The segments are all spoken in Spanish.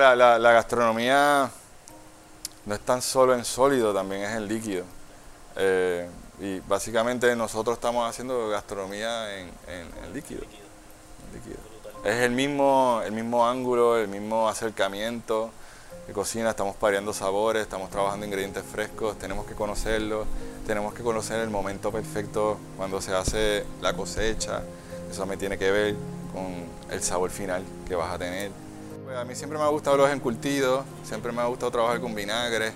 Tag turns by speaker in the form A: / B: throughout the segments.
A: La, gastronomía no es tan solo en sólido, también es en líquido. Eh, y básicamente nosotros estamos haciendo gastronomía en, líquido. en. Es el mismo, el mismo ángulo, el mismo acercamiento de cocina, estamos pareando sabores, estamos trabajando ingredientes frescos, tenemos que conocerlos, tenemos que conocer el momento perfecto cuando se hace la cosecha, eso me tiene que ver con el sabor final que vas a tener. Pues a mí siempre me ha gustado los encurtidos, siempre me ha gustado trabajar con vinagre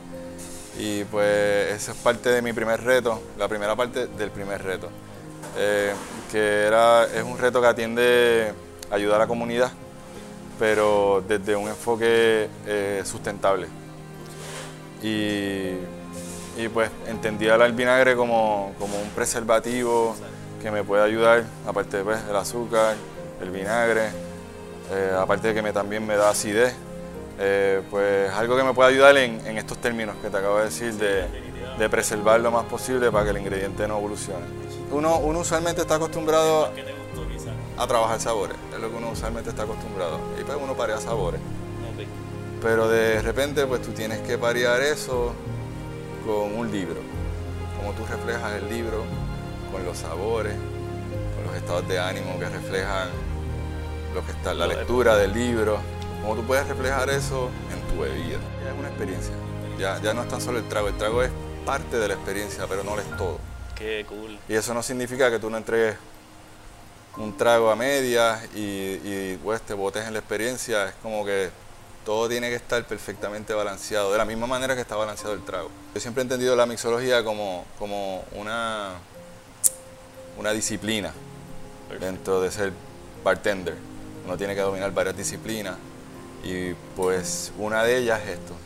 A: y pues ese es parte de mi primer reto, la primera parte del primer reto, eh, que era, es un reto que atiende ayudar a la comunidad, pero desde un enfoque eh, sustentable. Y, pues entendía el vinagre como, como un preservativo que me puede ayudar, aparte pues, del azúcar, el vinagre, eh, aparte de que me, también me da acidez, eh, pues algo que me puede ayudar en, estos términos que te acabo de decir, de, preservar lo más posible para que el ingrediente no evolucione. Uno, uno usualmente está acostumbrado a trabajar sabores, es lo que uno usualmente está acostumbrado. Y pues uno parea sabores. Pero de repente pues tú tienes que parear eso con un libro. Cómo tú reflejas el libro con los sabores, con los estados de ánimo que reflejan lo que está, la lectura del libro. Cómo tú puedes reflejar eso en tu bebida. Ya es una experiencia. Ya, ya no es tan solo el trago. El trago es parte de la experiencia, pero no lo es todo.
B: Qué cool.
A: Y eso no significa que tú no entregues un trago a medias y, y, pues te botes en la experiencia. Es como que todo tiene que estar perfectamente balanceado, de la misma manera que está balanceado el trago. Yo siempre he entendido la mixología como, como una, una disciplina dentro de ser bartender. Uno tiene que dominar varias disciplinas y pues una de ellas es esto.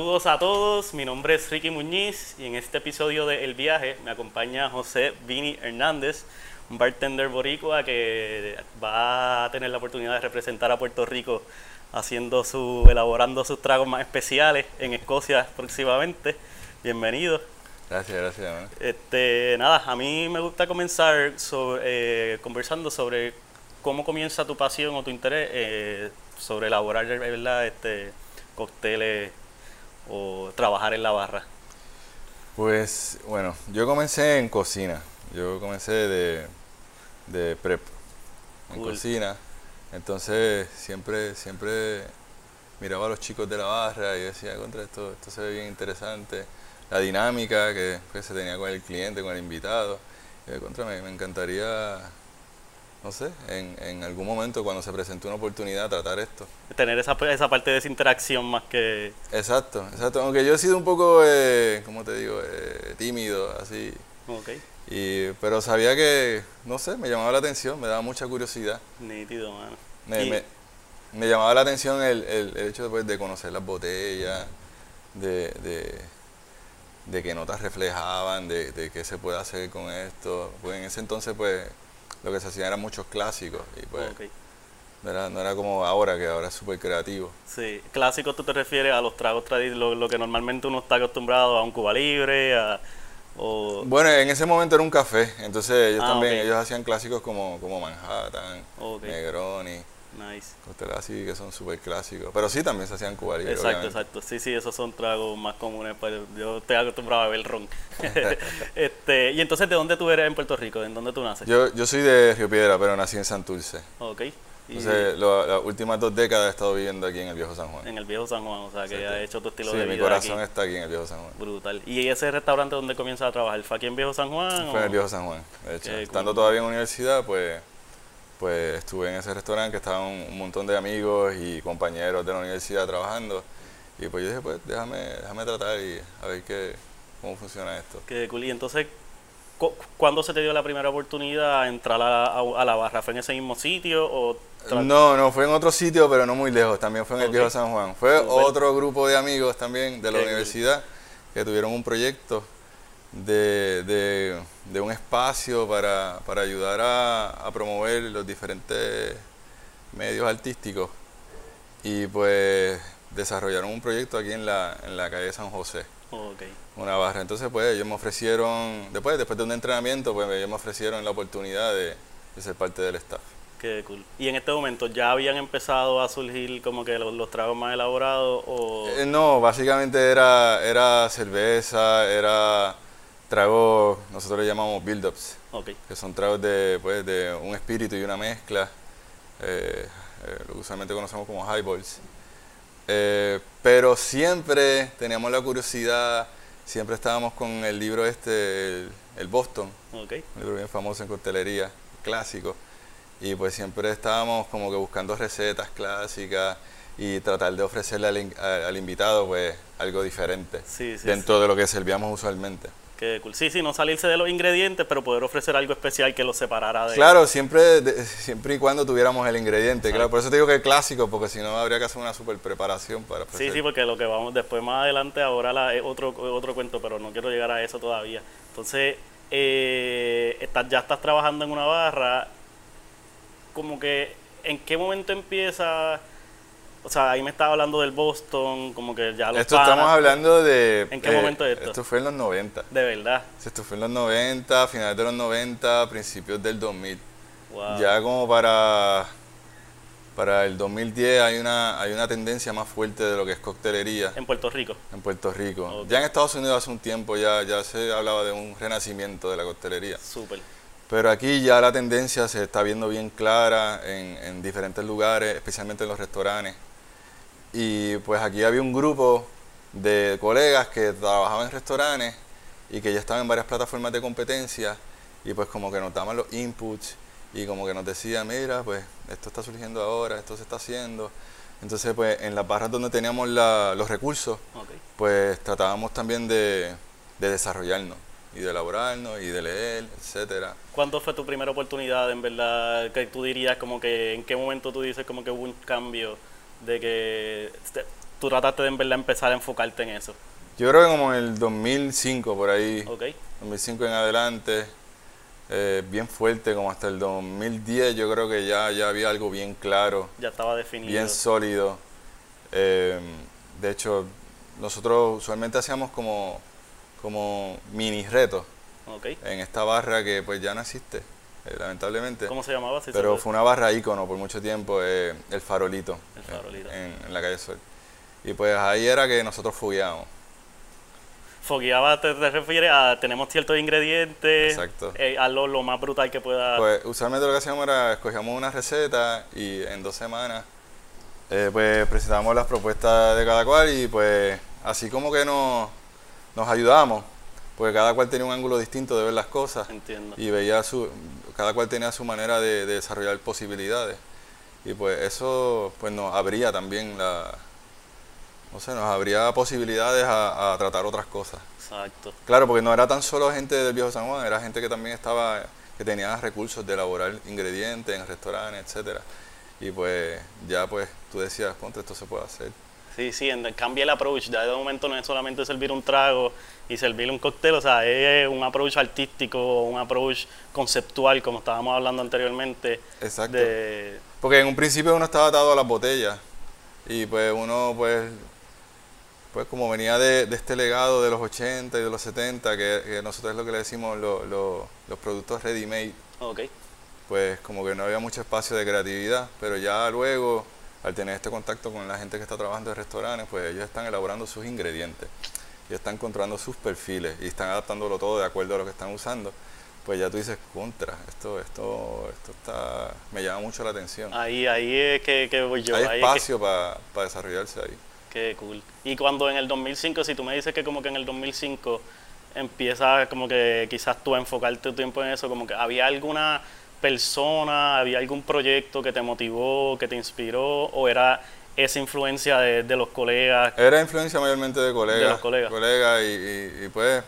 B: Saludos a todos, mi nombre es Ricky Muñiz y en este episodio de El Viaje me acompaña José Vini Hernández, un bartender boricua que va a tener la oportunidad de representar a Puerto Rico haciendo su, elaborando sus tragos más especiales en Escocia próximamente. Bienvenido.
A: Gracias, gracias. hermano.
B: Este, nada, a mí me gusta comenzar sobre, eh, conversando sobre cómo comienza tu pasión o tu interés eh, sobre elaborar ¿verdad? Este, cócteles o trabajar en la barra.
A: Pues bueno, yo comencé en cocina. Yo comencé de, de prep en
B: Cool.
A: cocina. Entonces siempre, siempre miraba a los chicos de la barra y decía, contra esto, esto se ve bien interesante. La dinámica que pues, se tenía con el cliente, con el invitado. Contra me, me encantaría, no sé, en, en algún momento cuando se presente una oportunidad tratar esto.
B: Tener esa, esa parte de esa interacción más que...
A: Exacto, exacto. Aunque yo he sido un poco, eh, ¿cómo te digo?, eh, tímido, así.
B: Ok,
A: Y, pero sabía que, no sé, me llamaba la atención, me daba mucha curiosidad.
B: nítido, mano.
A: Me,
B: Y-
A: me- me llamaba la atención el, el- el hecho pues, de conocer las botellas, de, de, de qué notas reflejaban, de, de qué se puede hacer con esto. Pues en ese entonces, pues, lo que se hacían eran muchos clásicos. Y pues, no, era, no era como ahora, que ahora es súper creativo.
B: Sí, clásico tú te refieres a los tragos tradicionales, lo, que normalmente uno está acostumbrado a un Cuba Libre, a, o...
A: Bueno, en ese momento era un café, entonces ellos
B: Ah,
A: también, ellos hacían clásicos como, como Manhattan. Negroni.
B: Nice.
A: Así que son súper clásicos. Pero sí, también se hacían Cuba Libre,
B: Exacto,
A: obviamente.
B: exacto. Sí, sí, esos son tragos más comunes. Pues yo estoy acostumbrado a beber ron. este, y entonces, ¿de dónde tú eres en Puerto Rico? ¿En dónde tú naces?
A: Yo, yo soy de Río Piedra, pero nací en Santurce.
B: Ok.
A: Entonces, lo- las últimas dos décadas he estado viviendo aquí en el Viejo San Juan.
B: en el viejo San Juan, o sea, que
A: Exacto.
B: has hecho tu estilo
A: sí,
B: de
A: mi
B: vida
A: corazón
B: aquí.
A: está aquí en el Viejo San Juan.
B: Brutal. ¿Y ese restaurante donde comienzas a trabajar? ¿Fue aquí en Viejo San Juan?
A: Fue en
B: o-
A: el Viejo San Juan, de hecho.
B: Qué
A: Estando
B: cool.
A: todavía en universidad, pues, pues estuve en ese restaurante que estaban un, montón de amigos y compañeros de la universidad trabajando. Y pues yo dije, pues déjame, déjame tratar y a ver qué, cómo funciona esto.
B: Qué cool. Y entonces, cu- ¿cuándo se te dio la primera oportunidad a entrar a la, a- a la barra? ¿Fue en ese mismo sitio o...?
A: No, no, fue en otro sitio, pero no muy lejos. También fue en el. Viejo San Juan. Fue otro grupo de amigos también de la universidad que tuvieron un proyecto de, de- de un espacio para, para ayudar a, a promover los diferentes medios artísticos y pues desarrollaron un proyecto aquí en la, en la calle San José,
B: Ok.
A: una barra. Entonces pues ellos me ofrecieron, después, después de un entrenamiento, pues ellos me ofrecieron la oportunidad de, de ser parte del staff.
B: Qué cool. Y en este momento ya habían empezado a surgir como que los, los tragos más elaborados o...
A: Eh, no, básicamente era, era cerveza, era tragos, nosotros le llamamos build-ups,
B: Ok.
A: que son tragos de, pues, de un espíritu y una mezcla, eh, eh, lo que usualmente conocemos como highballs. Eh, pero siempre teníamos la curiosidad, siempre estábamos con el libro este, el, el Boston, un libro bien famoso en coctelería, clásico. Y pues siempre estábamos como que buscando recetas clásicas y tratar de ofrecerle al, invitado pues algo diferente
B: Sí, sí,
A: dentro de lo que servíamos usualmente.
B: Qué cool. Sí, sí, no salirse de los ingredientes, pero poder ofrecer algo especial que los separara de...
A: Claro, siempre, de- siempre y cuando tuviéramos el ingrediente, claro. Por eso te digo que es clásico, porque si no habría que hacer una super preparación para
B: Sí,
A: ofrecer.
B: sí, porque lo que vamos después más adelante ahora la, es otro otro cuento, pero no quiero llegar a eso todavía. Entonces, eh, estás, ya estás trabajando en una barra, como que, ¿en qué momento empieza? O sea, ahí me estaba hablando del Boston, como que ya los
A: Esto
B: panas-
A: estamos hablando de...
B: ¿En qué momento es esto?
A: Esto fue en los 90.
B: De verdad.
A: Esto fue en los 90, finales de los 90, principios del 2000.
B: Wow.
A: Ya como para, para el 2010 hay una, hay una tendencia más fuerte de lo que es coctelería
B: En Puerto Rico.
A: en Puerto Rico. Ya en Estados Unidos hace un tiempo ya, ya se hablaba de un renacimiento de la coctelería.
B: Súper.
A: Pero aquí ya la tendencia se está viendo bien clara en, en diferentes lugares, especialmente en los restaurantes. Y pues aquí había un grupo de colegas que trabajaban en restaurantes y que ya estaban en varias plataformas de competencia y pues como que nos daban los inputs y como que nos decían, mira, pues esto está surgiendo ahora, esto se está haciendo. Entonces pues en las barras donde teníamos la- los recursos,
B: Ok.
A: pues tratábamos también de, de desarrollarnos y de elaborarnos y de leer, etcétera.
B: ¿Cuándo fue tu primera oportunidad, en verdad, que tú dirías como que, en qué momento tú dices como que hubo un cambio de que te- tú trataste de en verdad empezar a enfocarte en eso?
A: Yo creo que como en el 2005 por ahí,
B: ¿Ok?
A: 2005 en adelante, eh, bien fuerte, como hasta el 2010 yo creo que ya, ya había algo bien claro,
B: Ya estaba definido.
A: bien sólido. Eh, de hecho, nosotros usualmente hacíamos como, como mini retos
B: ¿Ok?
A: en esta barra que pues ya no existe, eh, lamentablemente.
B: ¿Cómo se llamaba? Si se
A: Pero fue una barra ícono por mucho tiempo, eh, el farolito,
B: El Farolito.
A: En, en la calle Sol. Y pues ahí era que nosotros fogueábamos.
B: Fogueaba te, te refieres a tenemos ciertos ingredientes,
A: Exacto.
B: eh, hazlo lo más brutal que pueda.
A: Pues usualmente lo que hacíamos era escogíamos una receta y en dos semanas eh, pues presentábamos las propuestas de cada cual y pues así como que nos, nos ayudábamos, porque cada cual tenía un ángulo distinto de ver las cosas
B: Entiendo.
A: y veía su, cada cual tenía su manera de, de desarrollar posibilidades y pues eso pues nos abría también la, no sé, nos abría posibilidades a, a tratar otras cosas.
B: Exacto.
A: Claro, porque no era tan solo gente del viejo San Juan, era gente que también estaba, que tenía recursos de elaborar ingredientes en restaurantes, etcétera. Y pues ya pues tú decías, contra esto se puede hacer.
B: Sí, sí, cambia el approach. Ya de momento no es solamente servir un trago y servir un cóctel, o sea, es un approach artístico, un approach conceptual, como estábamos hablando anteriormente.
A: Exacto.
B: De,
A: Porque en un principio uno estaba atado a las botellas y pues uno pues, pues como venía de, de este legado de los 80 y de los 70, que, que nosotros es lo que le decimos lo- lo- los productos ready-made,
B: ok,
A: pues como que no había mucho espacio de creatividad, pero ya luego, al tener este contacto con la gente que está trabajando en restaurantes, pues ellos están elaborando sus ingredientes y están controlando sus perfiles y están adaptándolo todo de acuerdo a lo que están usando. Pues ya tú dices, contra, esto, esto, esto está, me llama mucho la atención.
B: ahí, ahí es que, que voy yo.
A: Hay
B: ahí es que-
A: espacio para desarrollarse ahí.
B: Qué cool. Y cuando en el 2005, si tú me dices que como que en el 2005 empiezas como que quizás tú a enfocarte tu tiempo en eso, como que había alguna persona, había algún proyecto que te motivó, que te inspiró, o era esa influencia de, de los colegas
A: Era influencia mayormente de colegas.
B: De los colegas.
A: y, y- y pues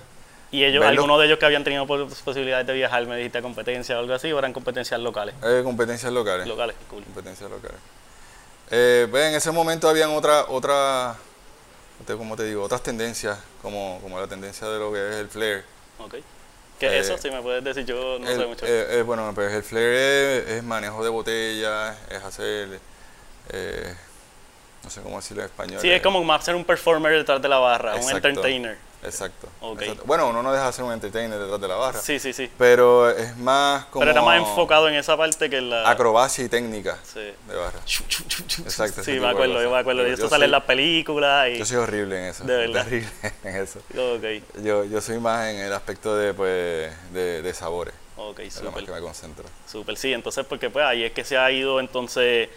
B: y ellos,
A: verlo-
B: algunos de ellos que habían tenido pos- posibilidades de viajar, me dijiste competencia o algo así, o eran competencias locales.
A: eh, competencias locales.
B: Locales, cool.
A: competencias locales. Eh, pues, en ese momento habían otra, otra, te- como te digo, otras tendencias, como, como la tendencia de lo que es el flair,
B: Ok. ¿Qué es
A: Eh,
B: eso? Si me puedes decir, yo no
A: El-
B: sé mucho.
A: eh, eh, bueno, pues el flair es, es manejo de botellas, es hacer, no sé cómo decirlo en español.
B: sí, es como más ser un performer detrás de la barra, un
A: Exacto.
B: entertainer.
A: Exacto. Bueno, uno no deja de ser un entertainer detrás de la barra,
B: Sí, sí, sí.
A: pero es más como
B: Pero era más enfocado en esa parte que en la...
A: acrobacia y técnica
B: Sí.
A: de barra.
B: Exacto, Sí, me acuerdo, yo me acuerdo.
A: Yo-
B: Esto sale en las películas y...
A: Yo soy horrible en eso.
B: De verdad.
A: Terrible en eso.
B: Ok,
A: Yo, yo soy más en el aspecto de, pues, de, de sabores,
B: ok,
A: es lo más
B: súper.
A: que me concentro.
B: Súper, sí, entonces porque pues ahí es que se ha ido entonces,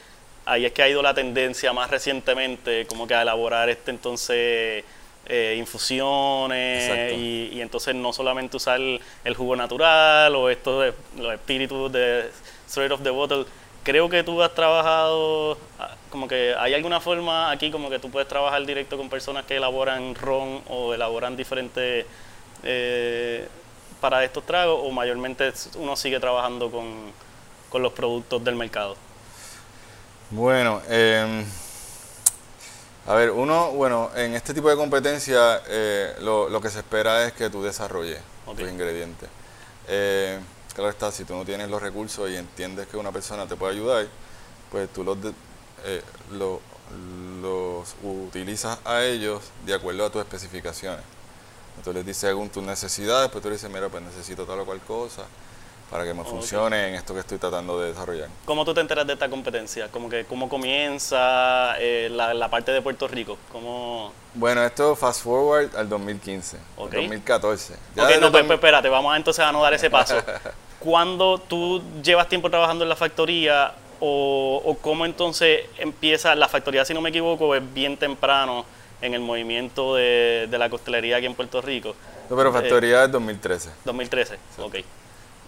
B: ahí es que ha ido la tendencia más recientemente como que a elaborar este entonces eh, infusiones y, y entonces no solamente usar el jugo natural o estos de- los espíritus de straight of the bottle. Creo que tú has trabajado, ah, como que hay alguna forma aquí como que tú puedes trabajar directo con personas que elaboran ron o elaboran diferentes eh, para estos tragos o mayormente uno sigue trabajando con, con los productos del mercado.
A: Bueno, eh, a ver, uno, bueno, en este tipo de competencia eh, lo, lo que se espera es que tú desarrolles tus ingredientes. Eh, claro está, si tú no tienes los recursos y entiendes que una persona te puede ayudar, pues tú los, de- eh, lo- los utilizas a ellos de acuerdo a tus especificaciones. Tú les dices según tus necesidades, pues tú le dices, mira, pues necesito tal o cual cosa para que me
B: Ok.
A: funcione en esto que estoy tratando de desarrollar.
B: ¿Cómo tú te enteras de esta competencia? Como que cómo comienza eh, la, la parte de Puerto Rico. ¿Cómo...
A: Bueno, esto fast forward al 2015,
B: Ok.
A: 2014.
B: Ok,
A: desde
B: no, pues, pues, espérate, vamos a entonces a no dar ese paso. ¿Cuándo tú llevas tiempo trabajando en la factoría o, o cómo entonces empieza la factoría, si no me equivoco, es bien temprano en el movimiento de, de la costelería aquí en Puerto Rico?
A: No, pero
B: Eh,
A: factoría es 2013.
B: 2013, ok.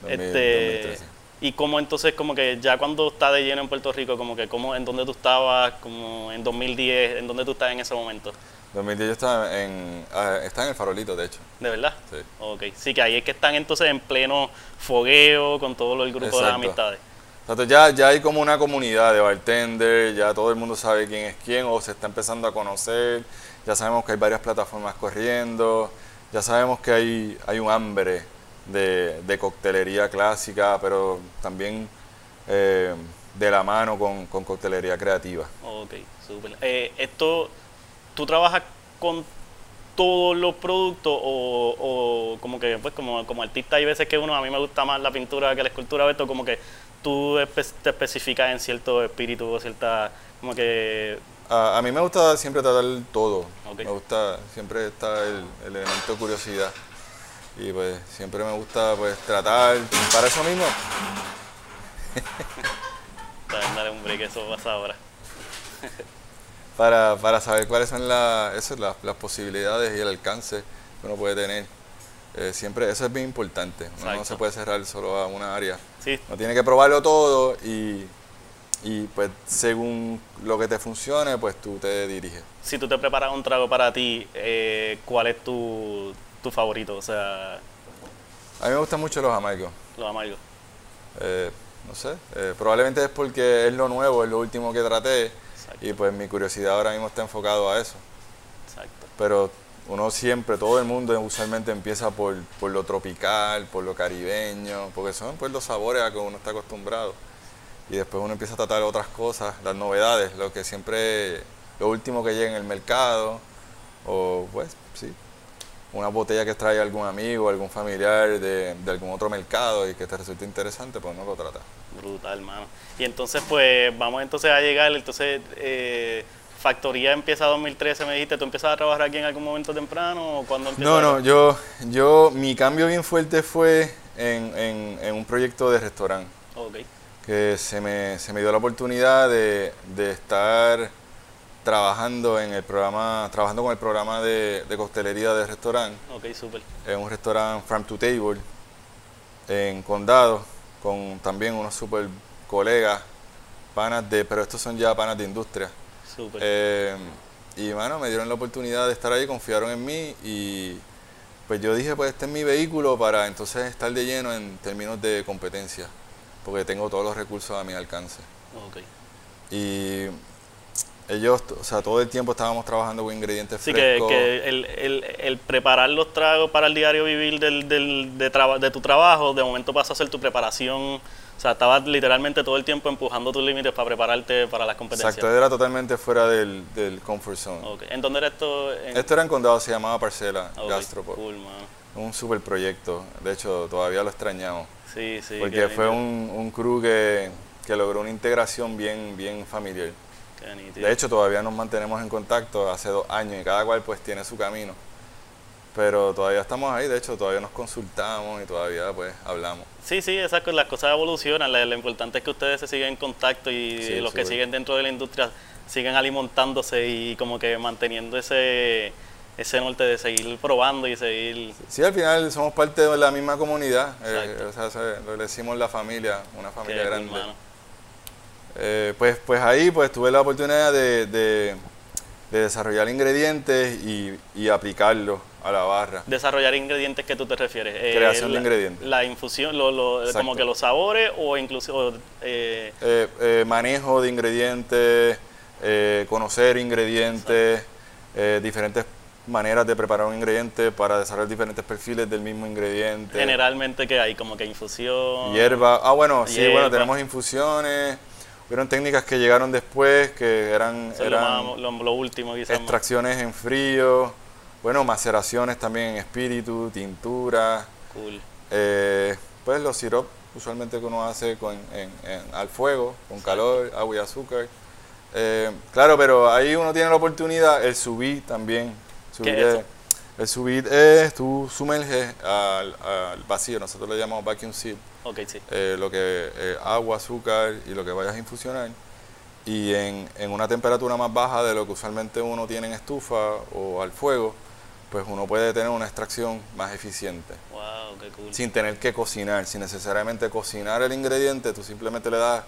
A: 2000,
B: Este,
A: 2013.
B: y cómo entonces como que ya cuando está de lleno en Puerto Rico, como que cómo, en dónde tú estabas, como en 2010, en dónde tú estás en ese momento,
A: 2010 yo estaba en, ah, estaba en el farolito, de hecho.
B: ¿de verdad?
A: Sí.
B: Ok, sí que ahí es que están entonces en pleno fogueo con todo el grupo de
A: Exacto.
B: amistades.
A: Exacto, ya, ya hay como una comunidad de bartender, ya todo el mundo sabe quién es quién o se está empezando a conocer, ya sabemos que hay varias plataformas corriendo, ya sabemos que hay, hay un hambre de, de coctelería clásica, pero también eh, de la mano con, con coctelería creativa.
B: Ok, súper. Eh, esto, ¿tú trabajas con todos los productos o, o como que, pues como, como artista hay veces que uno, a mí me gusta más la pintura que la escultura, esto como que tú te especificas en cierto espíritu o cierta, como que,
A: A, a mí me gusta siempre tratar todo. Me gusta, siempre está el, el elemento de curiosidad. Y pues siempre me gusta pues tratar, para eso mismo,
B: dale, un break, eso pasa ahora.
A: para, para saber cuáles son la- las, las posibilidades y el alcance que uno puede tener. Eh, siempre, eso es bien importante. Uno no se puede cerrar solo a una área.
B: Sí,
A: Uno tiene que probarlo todo y, y pues según lo que te funcione, pues tú te diriges.
B: si tú te preparas un trago para ti, eh, ¿cuál es tu, tu favorito? O sea,
A: A mí me gustan mucho los amargos.
B: los amargos.
A: Eh, no sé, eh, probablemente es porque es lo nuevo, es lo último que traté
B: Exacto,
A: y pues mi curiosidad ahora mismo está enfocado a eso.
B: exacto.
A: Pero uno siempre, todo el mundo usualmente empieza por, por lo tropical, por lo caribeño, porque son pues los sabores a que uno está acostumbrado. Y después uno empieza a tratar otras cosas, las novedades, lo que siempre, lo último que llega en el mercado, o pues sí, una botella que trae algún amigo, algún familiar de, de algún otro mercado y que te resulte interesante, pues uno lo trata.
B: Brutal, mano. Y entonces, pues, vamos entonces a llegar, entonces, eh, Factoría empieza 2013, me dijiste, ¿tú empiezas a trabajar aquí en algún momento temprano o empiezas?
A: No, no, yo, yo, mi cambio bien fuerte fue en, en, en un proyecto de restaurante,
B: Ok,
A: que se me, se me dio la oportunidad de, de estar trabajando en el programa, trabajando con el programa de, de coctelería de restaurante,
B: ok, súper.
A: en un restaurante Farm to Table, en Condado, con también unos super colegas, panas de, pero estos son ya panas de industria.
B: Súper.
A: Eh, y bueno, me dieron la oportunidad de estar ahí, confiaron en mí y pues yo dije, pues este es mi vehículo para entonces estar de lleno en términos de competencia, porque tengo todos los recursos a mi alcance.
B: ok,
A: Y ellos, o sea, todo el tiempo estábamos trabajando con ingredientes
B: Sí, que,
A: frescos.
B: que el, el, el preparar los tragos para el diario vivir del, del, de, traba- de tu trabajo, de momento pasó a ser tu preparación. O sea, estabas literalmente todo el tiempo empujando tus límites para prepararte para las competencias.
A: Exacto, era totalmente fuera del, del comfort zone.
B: Ok. ¿En dónde era esto? En...
A: Esto era en Condado, se llamaba Parcela
B: Ok,
A: Gastropub.
B: Cool.
A: Un super proyecto, de hecho todavía lo extrañamos.
B: Sí, sí.
A: porque fue un, un crew que, que logró una integración bien, bien familiar. De hecho, todavía nos mantenemos en contacto hace dos años y cada cual pues tiene su camino. Pero todavía estamos ahí, de hecho, todavía nos consultamos y todavía pues hablamos.
B: Sí, sí, esas las cosas evolucionan. Lo, importante es que ustedes se siguen en contacto y
A: Sí,
B: los que siguen dentro de la industria siguen alimentándose y como que manteniendo ese, ese norte de seguir probando y seguir...
A: Sí, al final somos parte de la misma comunidad, eh, o sea, se- lo decimos la familia, una familia grande.
B: hermano.
A: Eh, pues, pues ahí pues tuve la oportunidad de, de- de desarrollar ingredientes y, y aplicarlos a la barra.
B: Desarrollar ingredientes que tú te refieres. Eh,
A: Creación de
B: la-
A: ingredientes.
B: La infusión, lo, lo- como que los sabores o incluso... eh,
A: Eh, manejo de ingredientes, conocer ingredientes, diferentes maneras de preparar un ingrediente para desarrollar diferentes perfiles del mismo ingrediente.
B: generalmente que hay como que infusión...
A: Hierba. Ah, bueno, sí,
B: Hierba.
A: bueno, tenemos infusiones. Hubieron técnicas que llegaron después, que eran,
B: Eso es lo,
A: eran
B: más- lo- lo último quizás. más.
A: extracciones en frío, bueno, maceraciones también en espíritu, tintura,
B: Cool.
A: eh, pues los sirops usualmente que uno hace con, en- en- al fuego, con calor, agua y azúcar. Eh, claro, pero ahí uno tiene la oportunidad, el subir también. Subir
B: ¿Qué es eso?
A: es- el subir es, tú sumerges al, al vacío, nosotros le llamamos vacuum seal,
B: Ok, sí.
A: eh, lo que eh, agua, azúcar y lo que vayas a infusionar y en, en una temperatura más baja de lo que usualmente uno tiene en estufa o al fuego, pues uno puede tener una extracción más eficiente
B: Wow, qué cool.
A: sin tener que cocinar, sin necesariamente cocinar el ingrediente, tú simplemente le das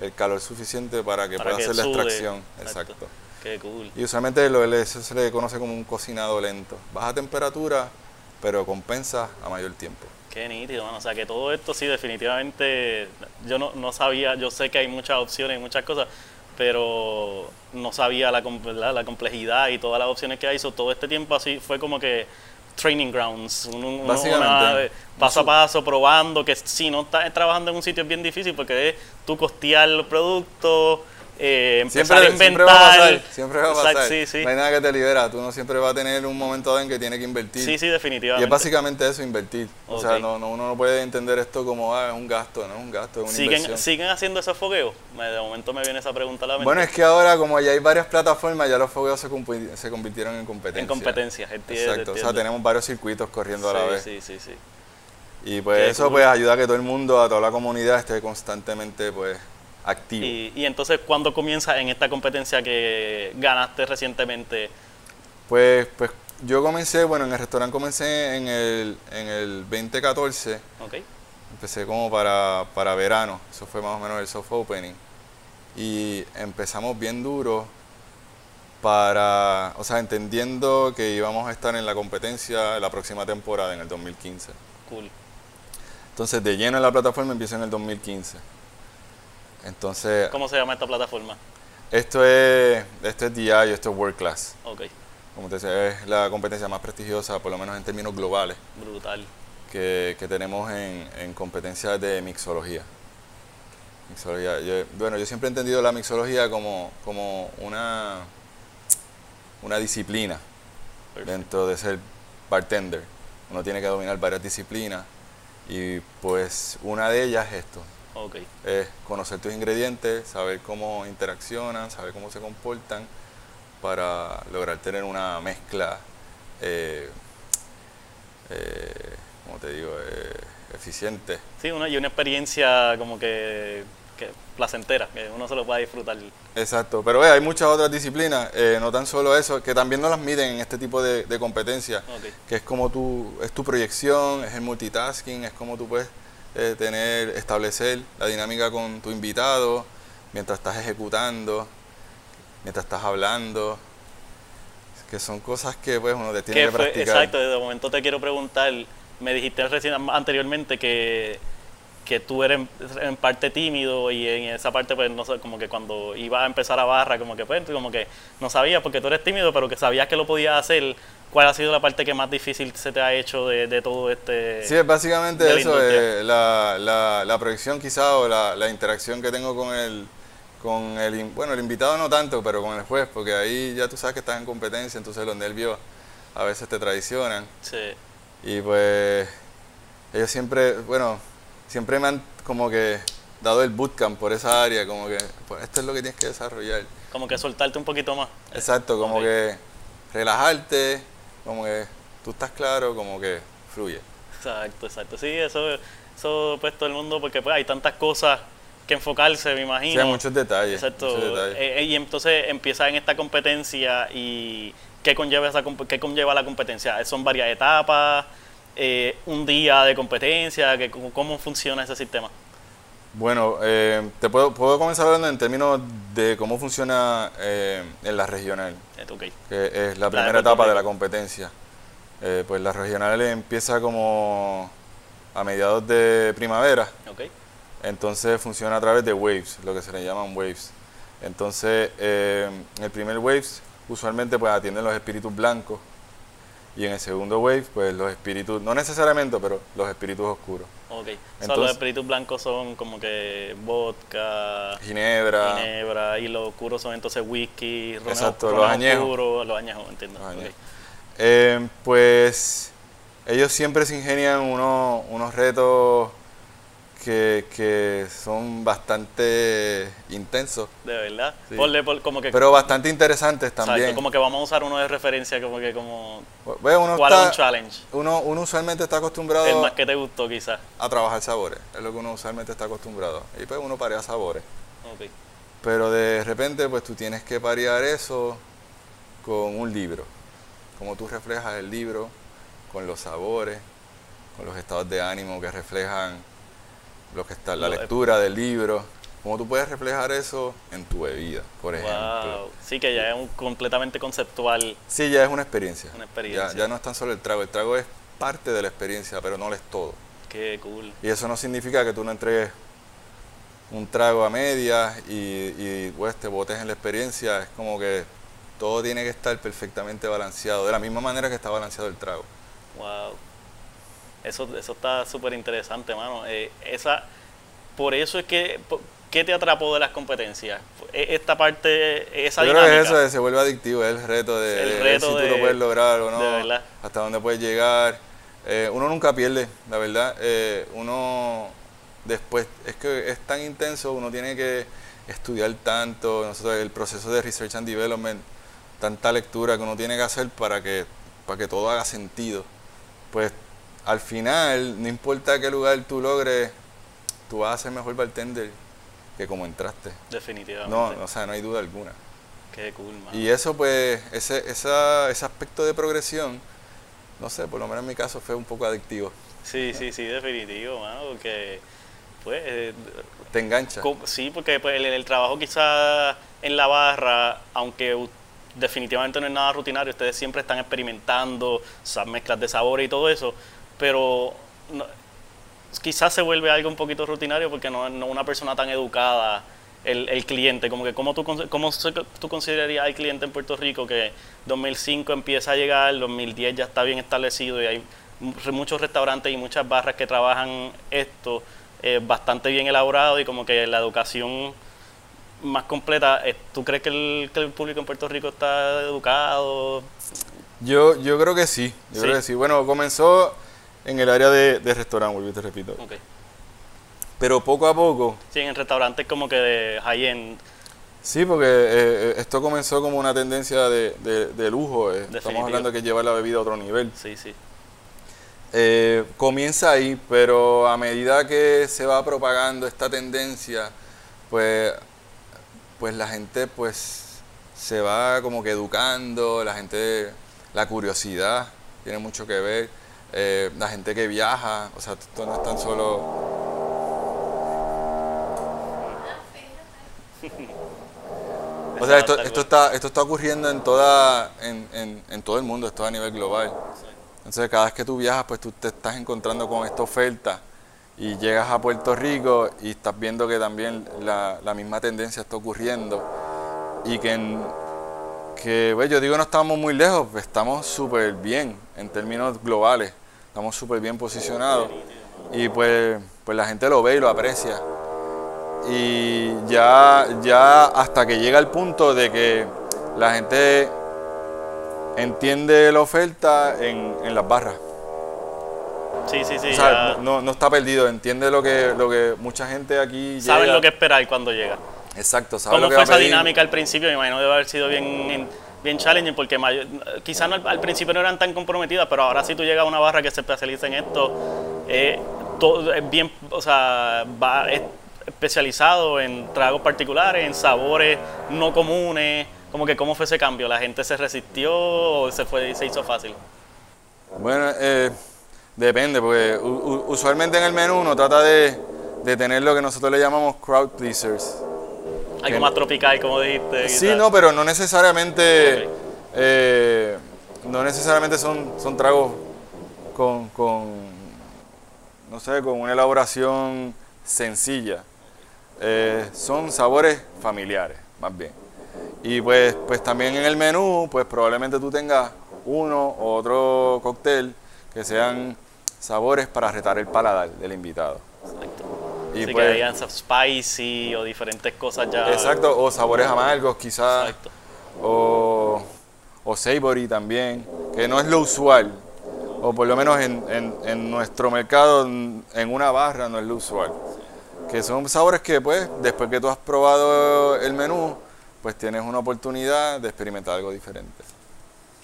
A: el calor suficiente para que
B: Para
A: pueda
B: que
A: hacer la extracción.
B: Exacto.
A: Exacto.
B: Qué cool.
A: Y usualmente lo, eso se le conoce como un cocinado lento. Baja temperatura, pero compensa a mayor tiempo.
B: Qué nítido, mano. O sea, que todo esto sí, definitivamente, yo no, no sabía, yo sé que hay muchas opciones y muchas cosas, pero no sabía la, ¿verdad? la complejidad y todas las opciones que hay. So, todo este tiempo así fue como que training grounds, un- una paso a paso, probando, que si no estás trabajando en un sitio es bien difícil porque es tú costear los productos, eh, empezar a
A: Siempre,
B: inventar.
A: siempre va a pasar, siempre va a
B: Exacto,
A: pasar.
B: Sí, sí.
A: No hay nada que te libera, tú no siempre vas a tener un momento en que tiene que invertir.
B: Sí, sí,
A: Y
B: definitivamente.
A: es básicamente eso, invertir. O sea, no, no- uno no puede entender esto como, ah, es un gasto, no es un gasto, es una
B: ¿Siguen,
A: inversión.
B: ¿Siguen haciendo esos fogueos? De momento me viene esa pregunta a la mente.
A: Bueno, es que ahora como ya hay varias plataformas, ya los fogueos se, convirtieron en competencia.
B: en competencias, entiendo.
A: Exacto, o sea, tenemos varios circuitos corriendo a la vez.
B: Sí, sí, sí.
A: Y pues
B: Qué
A: eso
B: cool.
A: pues ayuda a que todo el mundo, a toda la comunidad esté constantemente pues activo.
B: Y, y entonces, ¿cuándo comienza en esta competencia que ganaste recientemente?
A: Pues, pues yo comencé, bueno, en el restaurante comencé en el, en el 2014,
B: ¿Ok?
A: empecé como para, para verano, eso fue más o menos el soft opening. Y empezamos bien duro para, o sea, entendiendo que íbamos a estar en la competencia la próxima temporada, en el 2015.
B: Cool.
A: Entonces, de lleno en la plataforma empiezo en el 2015. Entonces,
B: ¿Cómo se llama esta plataforma?
A: esto es, esto es DI, esto es World Class.
B: Ok,
A: Como te decía, es la competencia más prestigiosa, por lo menos en términos globales,
B: brutal.
A: que, que tenemos en, en competencias de mixología. Mixología. Yo- bueno, yo siempre he entendido la mixología como, como una, una disciplina dentro de ser bartender. Uno tiene que dominar varias disciplinas y pues una de ellas es esto,
B: Ok,
A: es conocer tus ingredientes, saber cómo interaccionan, saber cómo se comportan para lograr tener una mezcla, eh, eh, ¿cómo te digo?, Eh, eficiente.
B: sí, una, y una experiencia como que, que placentera, que uno se lo pueda disfrutar.
A: Exacto, pero hay muchas otras disciplinas, eh, no tan solo eso, que también no las miden en este tipo de, de competencias,
B: Ok,
A: que es como tu, es tu proyección, es el multitasking, es como tú puedes eh, tener, establecer la dinámica con tu invitado mientras estás ejecutando, mientras estás hablando, que son cosas que pues uno te tiene
B: ¿Qué
A: que
B: fue?
A: practicar.
B: Exacto, de momento te quiero preguntar, me dijiste recién anteriormente que que tú eres en parte tímido y en esa parte pues no sé, como que cuando iba a empezar a barra como que pues como que no sabías porque tú eres tímido pero que sabías que lo podías hacer. ¿cuál ha sido la parte que más difícil se te ha hecho de, de todo este
A: Sí, es básicamente eso, eh, la, la, la proyección quizá o la, la interacción que tengo con el, con el, bueno, el invitado no tanto, pero con el juez, porque ahí ya tú sabes que estás en competencia, entonces los nervios a veces te traicionan.
B: sí,
A: Y pues ellos siempre, bueno, siempre me han como que dado el bootcamp por esa área, como que pues, esto es lo que tienes que desarrollar.
B: como que soltarte un poquito más
A: Exacto, como que relajarte, como que tú estás claro, como que fluye.
B: Exacto, exacto. Sí, eso, eso pues todo el mundo, porque pues hay tantas cosas que enfocarse, me
A: Sí,
B: imagino.
A: hay muchos detalles.
B: Exacto.
A: muchos detalles.
B: Eh, eh, y entonces empieza en esta competencia y ¿qué conlleva, esa, qué conlleva la competencia? ¿Son varias etapas? Eh, ¿Un día de competencia? ¿Qué- cómo, funciona ese sistema?
A: Bueno, eh, te puedo, puedo comenzar hablando en términos de cómo funciona eh, en la regional, que es la primera etapa de la competencia. Eh, pues la regional empieza como a mediados de primavera, entonces funciona a través de waves, lo que se le llaman waves. Entonces, en el primer waves usualmente pues atienden los espíritus blancos y en el segundo wave pues los espíritus, no necesariamente, pero los espíritus oscuros.
B: Ok. O sea, los
A: Entonces-
B: espíritus blancos son como que vodka,
A: Ginebra,
B: ginebra, y los oscuros son entonces whisky, ron
A: Exacto, los añejos.
B: oscuro, los añejos, entiendo.
A: Los. Eh, pues ellos siempre se ingenian unos, unos retos que, que son bastante intensos,
B: De verdad.
A: Sí.
B: Ponle por- como que
A: pero bastante interesantes
B: Exacto,
A: también.
B: como que vamos a usar uno de referencia, como que como
A: Ve, uno,
B: cuál es un challenge.
A: uno, uno usualmente está acostumbrado
B: El más que te gustó quizás.
A: a trabajar sabores, es lo que uno usualmente está acostumbrado. Y pues uno parea sabores.
B: Ok.
A: Pero de repente pues tú tienes que parear eso con un libro. Cómo tú reflejas el libro con los sabores, con los estados de ánimo que reflejan lo que está, la
B: Lo-
A: lectura del libro. Cómo tú puedes reflejar eso en tu bebida, por ejemplo.
B: Wow. Sí, que ya es un completamente conceptual.
A: Sí, ya es una experiencia.
B: Una experiencia.
A: Ya, ya no es tan solo el trago. El trago es parte de la experiencia, pero no lo es todo.
B: Qué cool.
A: Y eso no significa que tú no entregues un trago a medias y, y pues, te botes en la experiencia. Es como que todo tiene que estar perfectamente balanceado, de la misma manera que está balanceado el trago.
B: Wow. Eso, eso está súper interesante, mano. Eh, esa, por eso es que, ¿qué te atrapó de las competencias? E- Esta parte, esa
A: Yo creo que eso se vuelve adictivo, es el reto de,
B: El
A: de
B: reto
A: si tú
B: de-
A: lo puedes lograr o
B: de
A: no,
B: verdad.
A: hasta dónde puedes llegar. Eh, uno nunca pierde, la verdad. Eh, uno después, es que es tan intenso, uno tiene que estudiar tanto, nosotros, el proceso de research and development, tanta lectura que uno tiene que hacer para que, para que todo haga sentido. Pues al final, no importa qué lugar tú logres, tú vas a ser mejor bartender que como entraste.
B: Definitivamente.
A: No, o sea, no hay duda alguna.
B: Qué cool, mano.
A: Y eso, pues, ese, esa, ese aspecto de progresión, no sé, por lo menos en mi caso fue un poco adictivo.
B: Sí, sí, sí, definitivo, mano, porque pues eh,
A: Te engancha.
B: sí, porque pues, el, el trabajo quizás en la barra, aunque definitivamente no es nada rutinario, ustedes siempre están experimentando esas mezclas de sabores y todo eso, pero no- quizás se vuelve algo un poquito rutinario porque no, no una persona tan educada el, el cliente, como que cómo tú, cómo tú considerarías al cliente en Puerto Rico que 2005 empieza a llegar, 2010 ya está bien establecido y hay mu- muchos restaurantes y muchas barras que trabajan esto eh, bastante bien elaborado y como que la educación más completa, eh, ¿tú crees que el, que el público en Puerto Rico está educado?
A: Yo, yo creo que sí, yo
B: Sí.
A: creo que sí. Bueno, comenzó en el área de, de restaurante, te repito.
B: Ok.
A: Pero poco a poco,
B: Sí, en restaurantes como que de high-end,
A: sí, porque eh, eh, esto comenzó como una tendencia de, de- de lujo. eh. Estamos hablando de que llevar la bebida a otro nivel.
B: sí, sí.
A: Eh, comienza ahí, pero a medida que se va propagando esta tendencia, pues, pues la gente pues se va como que educando, la gente, la curiosidad tiene mucho que ver, eh, la gente que viaja, o sea, esto no es tan solo... O sea, esto, esto está, esto está ocurriendo en, toda, en, en, en todo el mundo, esto a nivel global. Entonces, cada vez que tú viajas, pues tú te estás encontrando con esta oferta y llegas a Puerto Rico y estás viendo que también la, la misma tendencia está ocurriendo y que, en- que pues, yo digo no estamos muy lejos, pues, estamos súper bien en términos globales, estamos súper bien posicionados y pues, pues la gente lo ve y lo aprecia y ya, ya hasta que llega el punto de que la gente entiende la oferta en, en las barras.
B: Sí, sí, sí.
A: O sea,
B: ya
A: no, no está perdido, entiende lo que, lo que mucha gente aquí
B: saben
A: llega.
B: lo que esperar cuando llega.
A: Exacto, sabe
B: ¿Cómo
A: lo que
B: fue
A: va a
B: esa dinámica al principio? Me imagino debe haber sido bien, bien challenging porque quizás no al, principio no eran tan comprometidas, pero ahora si tú llegas a una barra que se especializa en esto, eh, todo es bien, o sea, va es especializado en tragos particulares, en sabores no comunes, como que cómo fue ese cambio, la gente se resistió o se fue se hizo fácil.
A: Bueno, eh, depende, porque usualmente en el menú uno trata de, de tener lo que nosotros le llamamos crowd pleasers.
B: Algo más tropical, como dijiste.
A: Sí,
B: quizás.
A: no, pero no necesariamente, eh, no necesariamente son, son tragos con, con, no sé, con una elaboración sencilla. Eh, son sabores familiares, más bien. Y pues, pues también en el menú, pues probablemente tú tengas uno o otro cóctel que sean sabores para retar el paladar del invitado.
B: Exacto.
A: Y
B: Así
A: pues,
B: que hayan spicy o diferentes cosas ya.
A: exacto, o sabores amargos quizás.
B: Exacto.
A: o, o savory también, que no es lo usual, o por lo menos en, en- en nuestro mercado, en en una barra no es lo usual. Que son sabores que pues después que tú has probado el menú, pues tienes una oportunidad de experimentar algo diferente.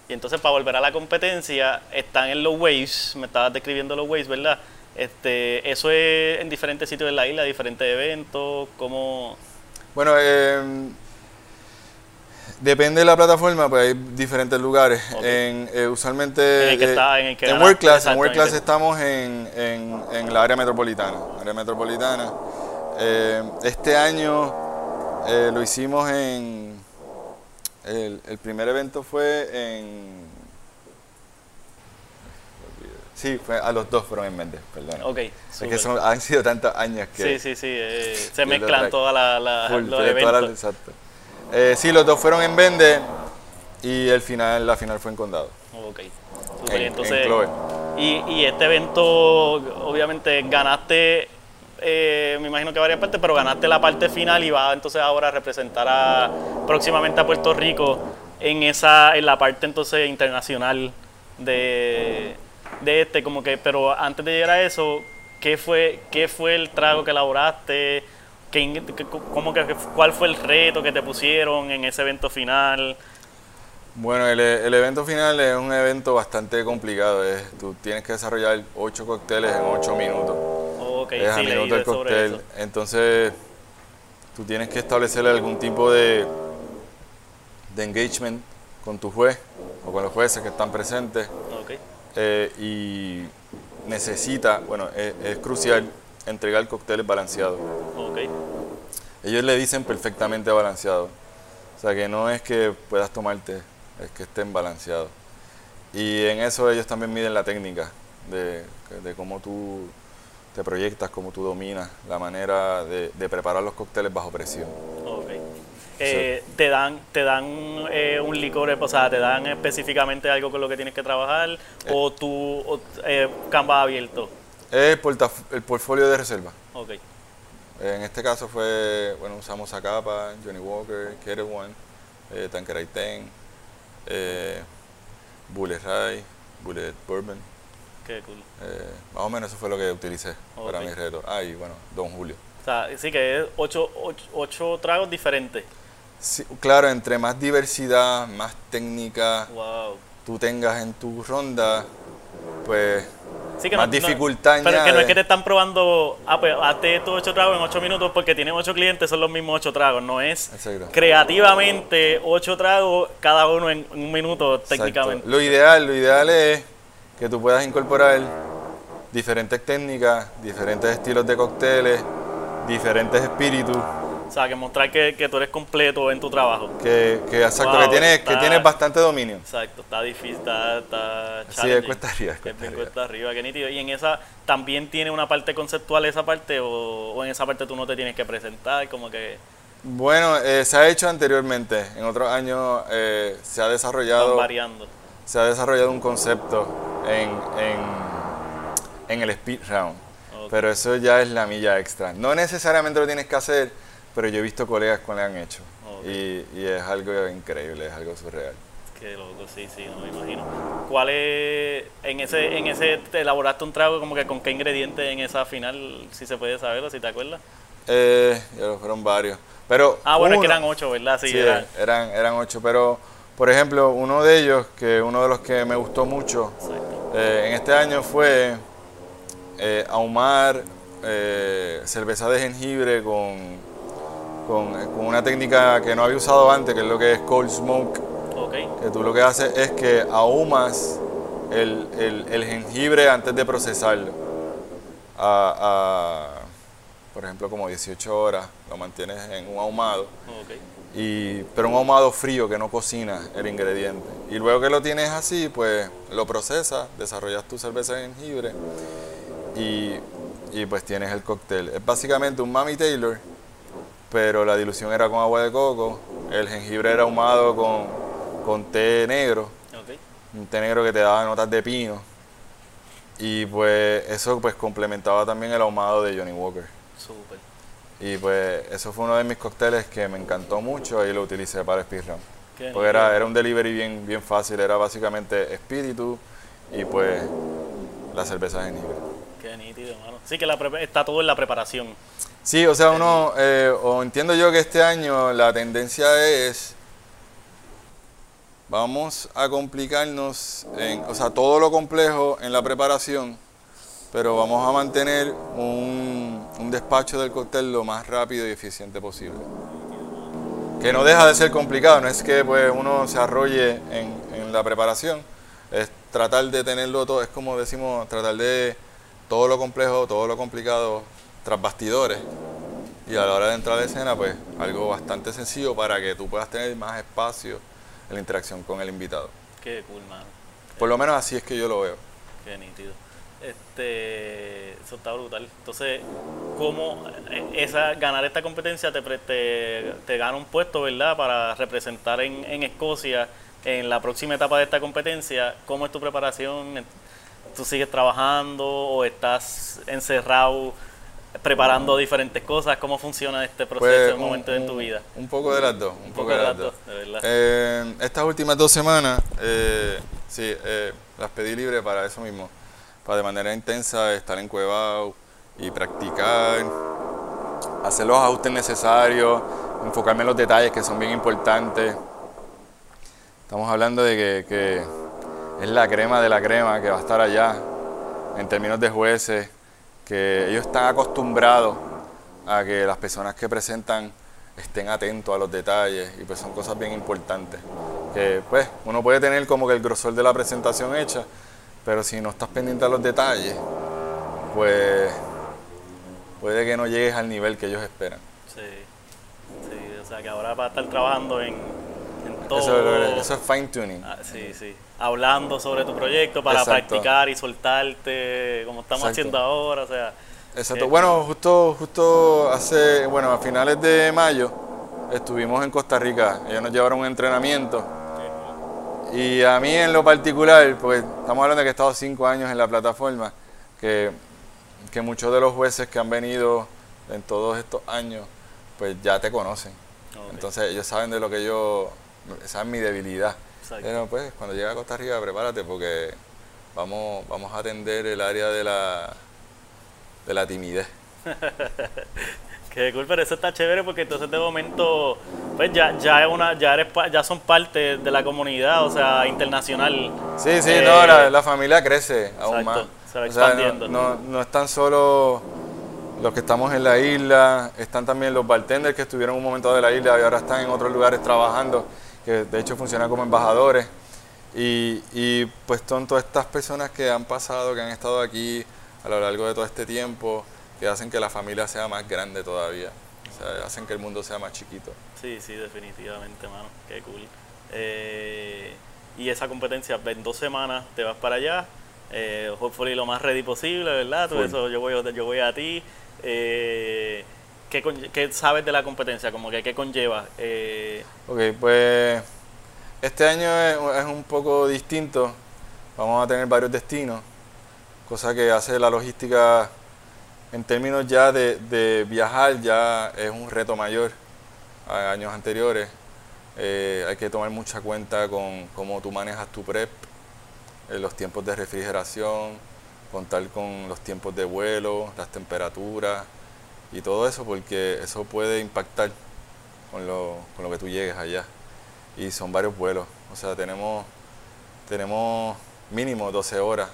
B: Y entonces para volver a la competencia, están en los waves, me estabas describiendo los waves, ¿verdad? Este, eso es en diferentes sitios de la isla, diferentes eventos, como...
A: Bueno, eh, depende de la plataforma, pues hay diferentes lugares. En, eh, usualmente
B: En el que está- en el que
A: en
B: gana-
A: World Class,
B: exacto, en
A: estamos en, en, en la área metropolitana. Área metropolitana. Eh, este año eh, lo hicimos en el, el primer evento fue en sí, fue a los dos fueron en Méndez, perdón.
B: Ok,
A: es
B: súper.
A: que son, han sido tantos años que
B: Sí, sí, sí, eh, se mezclan todas la- la- los
A: las-
B: eventos.
A: exacto. Eh, sí, los dos fueron en Vende y el final, la final fue en Condado.
B: Ok, súper.
A: En,
B: entonces,
A: en Chloe.
B: y, y este evento, obviamente, ganaste, eh, me imagino que varias partes, pero ganaste la parte final y vas entonces ahora a representar a, próximamente a Puerto Rico en esa en la parte entonces internacional de, de este, como que, pero antes de llegar a eso, ¿qué fue, qué fue el trago que elaboraste? ¿Qué, cómo que, ¿Cuál fue el reto que te pusieron en ese evento final?
A: Bueno, el, el evento final es un evento bastante complicado. es- tú tienes que desarrollar ocho cócteles en ocho minutos.
B: Ok,
A: es a
B: sí,
A: minuto el cóctel.
B: eso.
A: Entonces, tú tienes que establecer algún tipo de, de engagement con tu juez o con los jueces que están presentes. Eh, y necesita, bueno, es, es crucial entregar cócteles balanceados.
B: Ok,
A: Ellos le dicen perfectamente balanceado. O sea que no es que puedas tomarte, es que estén balanceados. Y en eso ellos también miden la técnica de, de cómo tú te proyectas, cómo tú dominas la manera de, de preparar los cócteles bajo presión.
B: Eh, te dan, te dan eh, un licor, o sea, te dan específicamente algo con lo que tienes que trabajar o tú, o, eh, canvas abierto.
A: Es el, portfolio de reserva.
B: Ok,
A: En este caso fue, bueno, usamos Zacapa, Johnny Walker, Kettle One, eh, Tanqueray Ten, eh, Bullet Rye, Bullet Bourbon.
B: qué cool.
A: Eh, más o menos eso fue lo que utilicé para mi reto. Ah, y bueno, Don Julio.
B: O sea, sí que es ocho, ocho, ocho tragos diferentes.
A: Sí, claro, entre más diversidad, más técnica
B: Wow.
A: tú tengas en tu ronda, pues
B: Sí que
A: más
B: no- no-
A: dificultad
B: Pero es que no es
A: añade.
B: que te están probando, ah, pues hazte estos ocho tragos en ocho minutos porque tienes ocho clientes, son los mismos ocho tragos. No es
A: Exacto.
B: creativamente ocho tragos, cada uno en un minuto
A: Exacto.
B: técnicamente.
A: Lo ideal, lo ideal es que tú puedas incorporar diferentes técnicas, diferentes estilos de cócteles, diferentes espíritus
B: O sea, que mostrar que, que tú eres completo en tu trabajo.
A: Que, que exacto,
B: Wow,
A: que tienes, que
B: está-
A: tienes bastante dominio.
B: Exacto, está difícil, está, está
A: Sí, es cuesta arriba, es
B: Es
A: cuesta arriba.
B: cuesta arriba, qué nítido. Y en esa, ¿también tiene una parte conceptual esa parte o, o en esa parte tú no te tienes que presentar? Como que
A: Bueno, eh, se ha hecho anteriormente. En otros años eh, se ha
B: van
A: desarrollado
B: variando.
A: se ha desarrollado un concepto en, en, en el speed round. Pero eso ya es la milla extra. No necesariamente lo tienes que hacer, pero yo he visto colegas que lo han hecho.
B: Ok.
A: Y, y es algo increíble, es algo surreal.
B: Qué loco, sí, sí, no me imagino. ¿Cuál es, en ese, en ese, te elaboraste un trago como que con qué ingredientes en esa final, si se puede saber o si te acuerdas?
A: Eh, ya lo fueron varios. Pero
B: Ah, bueno, es que eran ocho, ¿verdad? Sí,
A: Sí,
B: eran.
A: eran, eran ocho, pero por ejemplo, uno de ellos, que uno de los que me gustó mucho eh, en este año fue eh, ahumar eh, cerveza de jengibre con, con, con una técnica que no había usado antes, que es lo que es cold smoke,
B: Ok,
A: que tú lo que haces es que ahumas el, el- el jengibre antes de procesarlo. A, a, por ejemplo, como 18 horas, lo mantienes en un ahumado
B: ok.
A: y, pero un ahumado frío que no cocina el ingrediente. Y luego que lo tienes así, pues lo procesas, desarrollas tu cerveza de jengibre y, y pues tienes el cóctel. Es básicamente un Mami Taylor, pero la dilución era con agua de coco, el jengibre era ahumado con, con té negro, un té negro que te daba notas de pino. Y pues eso pues complementaba también el ahumado de Johnny Walker.
B: Súper.
A: Y pues eso fue uno de mis cócteles que me encantó mucho y lo utilicé para speedrun.
B: Qué
A: Porque era, era un delivery bien, bien fácil, era básicamente espíritu y pues la cerveza de jengibre.
B: Qué nítido, hermano. Sí, que la está todo en la preparación.
A: Sí, o sea, uno, eh, o entiendo yo que este año la tendencia es, vamos a complicarnos, en, o sea, todo lo complejo en la preparación, pero vamos a mantener un, un despacho del cóctel lo más rápido y eficiente posible. Que no deja de ser complicado, no es que pues, uno se arrolle en, en la preparación, es tratar de tenerlo todo, es como decimos, tratar de todo lo complejo, todo lo complicado tras bastidores. Y a la hora de entrar a la escena, pues algo bastante sencillo para que tú puedas tener más espacio en la interacción con el invitado.
B: Qué cool, mano.
A: Por lo menos así es que yo lo veo.
B: Qué nítido. Este, eso está brutal. Entonces, ¿cómo eh, esa, ganar esta competencia te, te, te gana un puesto, verdad? Para representar en, en Escocia en la próxima etapa de esta competencia. ¿Cómo es tu preparación? ¿Tú sigues trabajando o estás encerrado preparando diferentes cosas? ¿Cómo funciona este proceso
A: Pues,
B: en un momento en tu vida?
A: Un poco de las dos. Un, poco, de las dos.
B: de verdad.
A: Eh, estas últimas dos semanas, eh, sí, eh, las pedí libre para eso mismo. Para de manera intensa estar en Cuevao y practicar, hacer los ajustes necesarios, enfocarme en los detalles que son bien importantes. Estamos hablando de que, que es la crema de la crema que va a estar allá en términos de jueces, que ellos están acostumbrados a que las personas que presentan estén atentos a los detalles y pues son cosas bien importantes. Que pues uno puede tener como que el grosor de la presentación hecha, pero si no estás pendiente a los detalles, pues puede que no llegues al nivel que ellos esperan.
B: Sí, sí, o sea que ahora va a estar trabajando en, en todo.
A: Eso, eso es fine tuning.
B: Ah, sí, sí. Hablando sobre tu proyecto para
A: Exacto.
B: practicar y soltarte, como estamos
A: Exacto.
B: haciendo ahora, o sea.
A: Exacto.
B: eh,
A: Bueno, justo, justo hace, bueno, a finales de mayo estuvimos en Costa Rica. Ellos nos llevaron un entrenamiento. Y a mí en lo particular, pues estamos hablando de que he estado cinco años en la plataforma, que, que muchos de los jueces que han venido en todos estos años, pues ya te conocen. Entonces ellos saben de lo que yo, esa es mi debilidad.
B: Exacto.
A: Pero pues cuando llegue a Costa Rica prepárate porque vamos, vamos a atender el área de la, de la timidez.
B: Qué cool, pero eso está chévere porque entonces de momento, pues ya, ya, es una, ya, eres, ya son parte de la comunidad, o sea, internacional.
A: Sí, sí,
B: Eh,
A: no, la, la familia crece aún
B: exacto,
A: más.
B: se va
A: O sea, no-
B: expandiendo.
A: no, no están solo los que estamos en la isla, están también los bartenders que estuvieron un momento de la isla y ahora están en otros lugares trabajando, que de hecho funcionan como embajadores. Y, y pues son todas estas personas que han pasado, que han estado aquí a lo largo de todo este tiempo, que hacen que la familia sea más grande todavía. o sea, hacen que el mundo sea más chiquito.
B: Sí, sí, definitivamente, mano. Qué cool. Eh, y esa competencia, en dos semanas te vas para allá, eh, hopefully lo más ready posible, ¿verdad? Todo
A: Full.
B: eso, yo voy, yo voy a ti. Eh, ¿qué, qué sabes de la competencia? Como que, ¿Qué conlleva? Eh,
A: Ok, pues este año es, es un poco distinto. Vamos a tener varios destinos, cosa que hace la logística en términos ya de, de viajar ya es un reto mayor a años anteriores. Eh, hay que tomar mucha cuenta con cómo tú manejas tu prep, eh, los tiempos de refrigeración, contar con los tiempos de vuelo, las temperaturas y todo eso, porque eso puede impactar con lo, con lo que tú llegues allá. Y son varios vuelos, o sea, tenemos, tenemos mínimo 12 horas.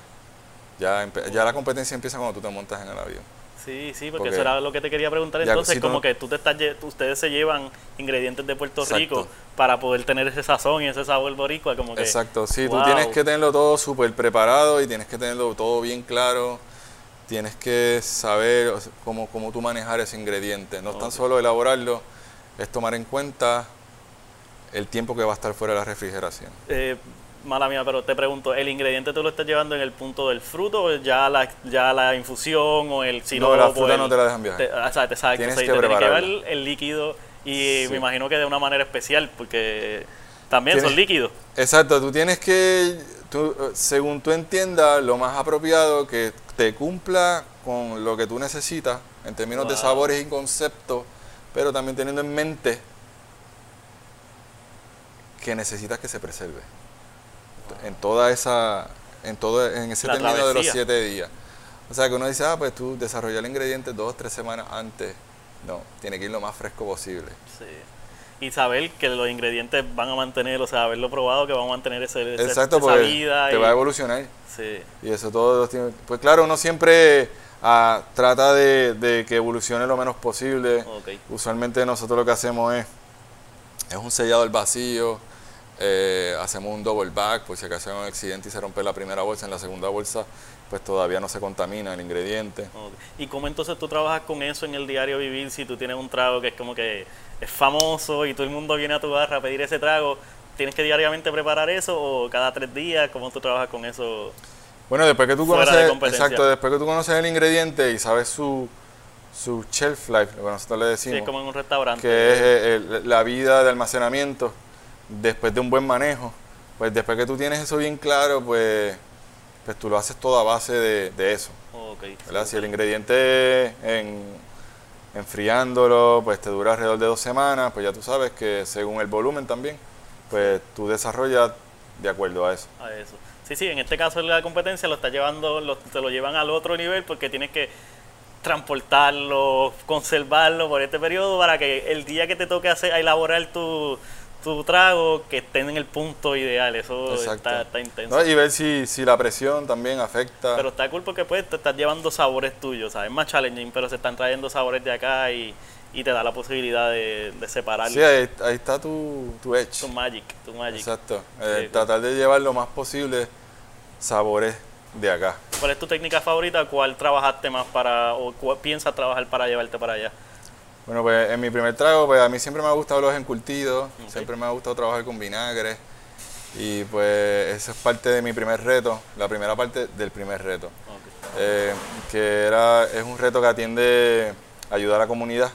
A: Ya, ya la competencia empieza cuando tú te montas en el avión.
B: sí, sí, porque,
A: Porque
B: eso era lo que te quería preguntar entonces,
A: si tú
B: como
A: no-
B: que tú te estás, ustedes se llevan ingredientes de Puerto
A: Exacto.
B: Rico para poder tener ese sazón y ese sabor boricua, como que...
A: Exacto, sí, tú
B: wow.
A: tienes que tenerlo todo súper preparado y tienes que tenerlo todo bien claro. Tienes que saber o sea, cómo, cómo tú manejar ese ingrediente. No es tan solo elaborarlo, es tomar en cuenta el tiempo que va a estar fuera de la refrigeración.
B: Eh, mala mía, pero te pregunto, ¿el ingrediente tú lo estás llevando en el punto del fruto o ya la, ya la infusión o el sirope?
A: la fruta
B: el-
A: no te la dejan viajar.
B: te- ah, exacto, exacto.
A: Tienes
B: o sea,
A: que
B: te tiene que ver el, el líquido y
A: Sí.
B: me imagino que de una manera especial porque también
A: Tienes-
B: son líquidos.
A: Exacto, tú tienes que, tú, según tú entiendas, lo más apropiado que te cumpla con lo que tú necesitas en términos de sabores y conceptos, pero también teniendo en mente que necesitas que se preserve. En toda esa, en todo, en ese
B: La
A: término de los siete días. O sea que uno dice, ah, pues tú desarrollar el ingrediente dos, tres semanas antes. No, tiene que ir lo más fresco posible.
B: Sí. Y saber que los ingredientes van a mantener, o sea, haberlo probado que van a mantener ese, ese-
A: Exacto,
B: esa vida.
A: te
B: y-
A: va a evolucionar.
B: sí.
A: Y eso tiene- Pues claro, uno siempre ah, trata de, de que evolucione lo menos posible.
B: Ok.
A: Usualmente nosotros lo que hacemos es, es un sellado al vacío, eh, hacemos un double back, por si acaso hay un accidente y se rompe la primera bolsa, en la segunda bolsa pues todavía no se contamina el ingrediente.
B: Ok. ¿Y cómo entonces tú trabajas con eso en el diario vivir si tú tienes un trago que es como que es famoso y todo el mundo viene a tu barra a pedir ese trago? ¿Tienes que diariamente preparar eso o cada tres días? ¿Cómo tú trabajas con eso?
A: Bueno, después que tú
B: Fuera
A: conoces, exacto, después que tú conoces el ingrediente y sabes su, su shelf life, lo que nosotros le
B: Sí,
A: decimos.
B: es como en un restaurante.
A: que es eh, el- la vida de almacenamiento después de un buen manejo. Pues después que tú tienes eso bien claro, pues, pues tú lo haces todo a base de, de eso. ¿verdad? Si el ingrediente en, enfriándolo, pues te dura alrededor de dos semanas, pues ya tú sabes que según el volumen también, pues tú desarrollas de acuerdo a eso.
B: a eso. Sí, sí, en este caso la competencia lo está llevando, te lo llevan al otro nivel porque tienes que transportarlo, conservarlo por este periodo para que el día que te toque hacer, elaborar tu, tu trago, que estén en el punto ideal. Eso está, está intenso.
A: ¿no? Y ver si, si la presión también afecta.
B: Pero está cool porque pues te estás llevando sabores tuyos, ¿sabes? Es más challenging, pero se están trayendo sabores de acá y, y te da la posibilidad de, de separar
A: sí, ahí, ahí está tu, tu edge.
B: tu magic, tu magic.
A: Exacto. Eh,
B: Sí,
A: tratar de llevar lo más posible sabores de acá.
B: ¿Cuál es tu técnica favorita? ¿Cuál trabajaste más para, o cuál piensas trabajar para llevarte para allá?
A: Bueno, pues en mi primer trago, pues a mí siempre me ha gustado los encurtidos, siempre me ha gustado trabajar con vinagre. Y pues esa es parte de mi primer reto, la primera parte del primer reto. Eh, que era, es un reto que atiende a ayudar a la comunidad,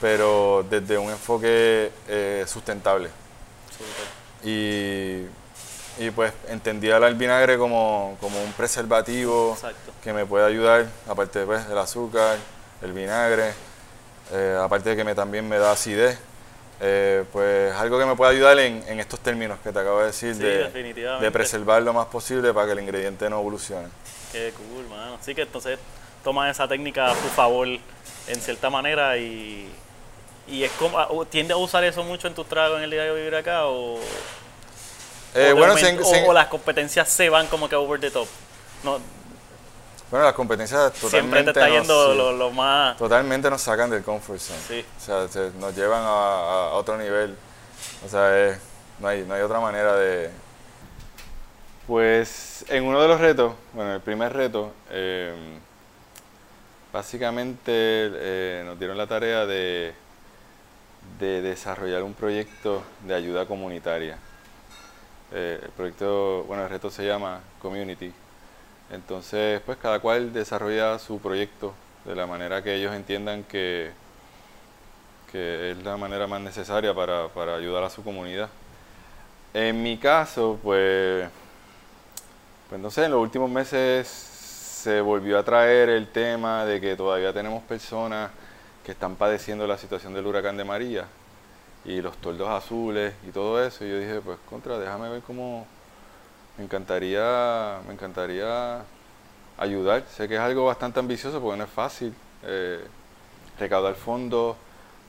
A: pero desde un enfoque eh, sustentable. Y, y pues entendía el vinagre como, como un preservativo
B: Exacto.
A: que me puede ayudar, aparte pues, del azúcar, el vinagre, eh, aparte de que me, también me da acidez, eh, pues algo que me puede ayudar en, en estos términos que te acabo de decir,
B: Sí,
A: de, de preservar lo más posible para que el ingrediente no evolucione.
B: Qué cool, mano. Así que entonces tomas esa técnica a tu favor en cierta manera y, y es como, o ¿tiende a usar eso mucho en tus tragos en el diario vivir acá o,
A: Eh,
B: o de
A: bueno,
B: momento-
A: se- se-
B: o- o las competencias se van como que over the top? No,
A: bueno, las competencias totalmente,
B: siempre te está
A: nos-
B: yendo
A: sí,
B: lo, lo más...
A: totalmente nos sacan del comfort zone.
B: Sí.
A: O sea, se- nos llevan a, a otro nivel. O sea, es- no, hay, no hay otra manera de... Pues en uno de los retos, bueno, el primer reto, eh, básicamente eh, nos nos dieron la tarea de, de desarrollar un proyecto de ayuda comunitaria. Eh, el proyecto, bueno, el reto se llama Community. Entonces, pues cada cual desarrolla su proyecto de la manera que ellos entiendan que, que es la manera más necesaria para, para ayudar a su comunidad. En mi caso, pues, pues no sé, en los últimos meses se volvió a traer el tema de que todavía tenemos personas que están padeciendo la situación del huracán de María y los toldos azules y todo eso. Y yo dije, pues contra, déjame ver cómo me encantaría, me encantaría ayudar. Sé que es algo bastante ambicioso porque no es fácil eh, recaudar fondos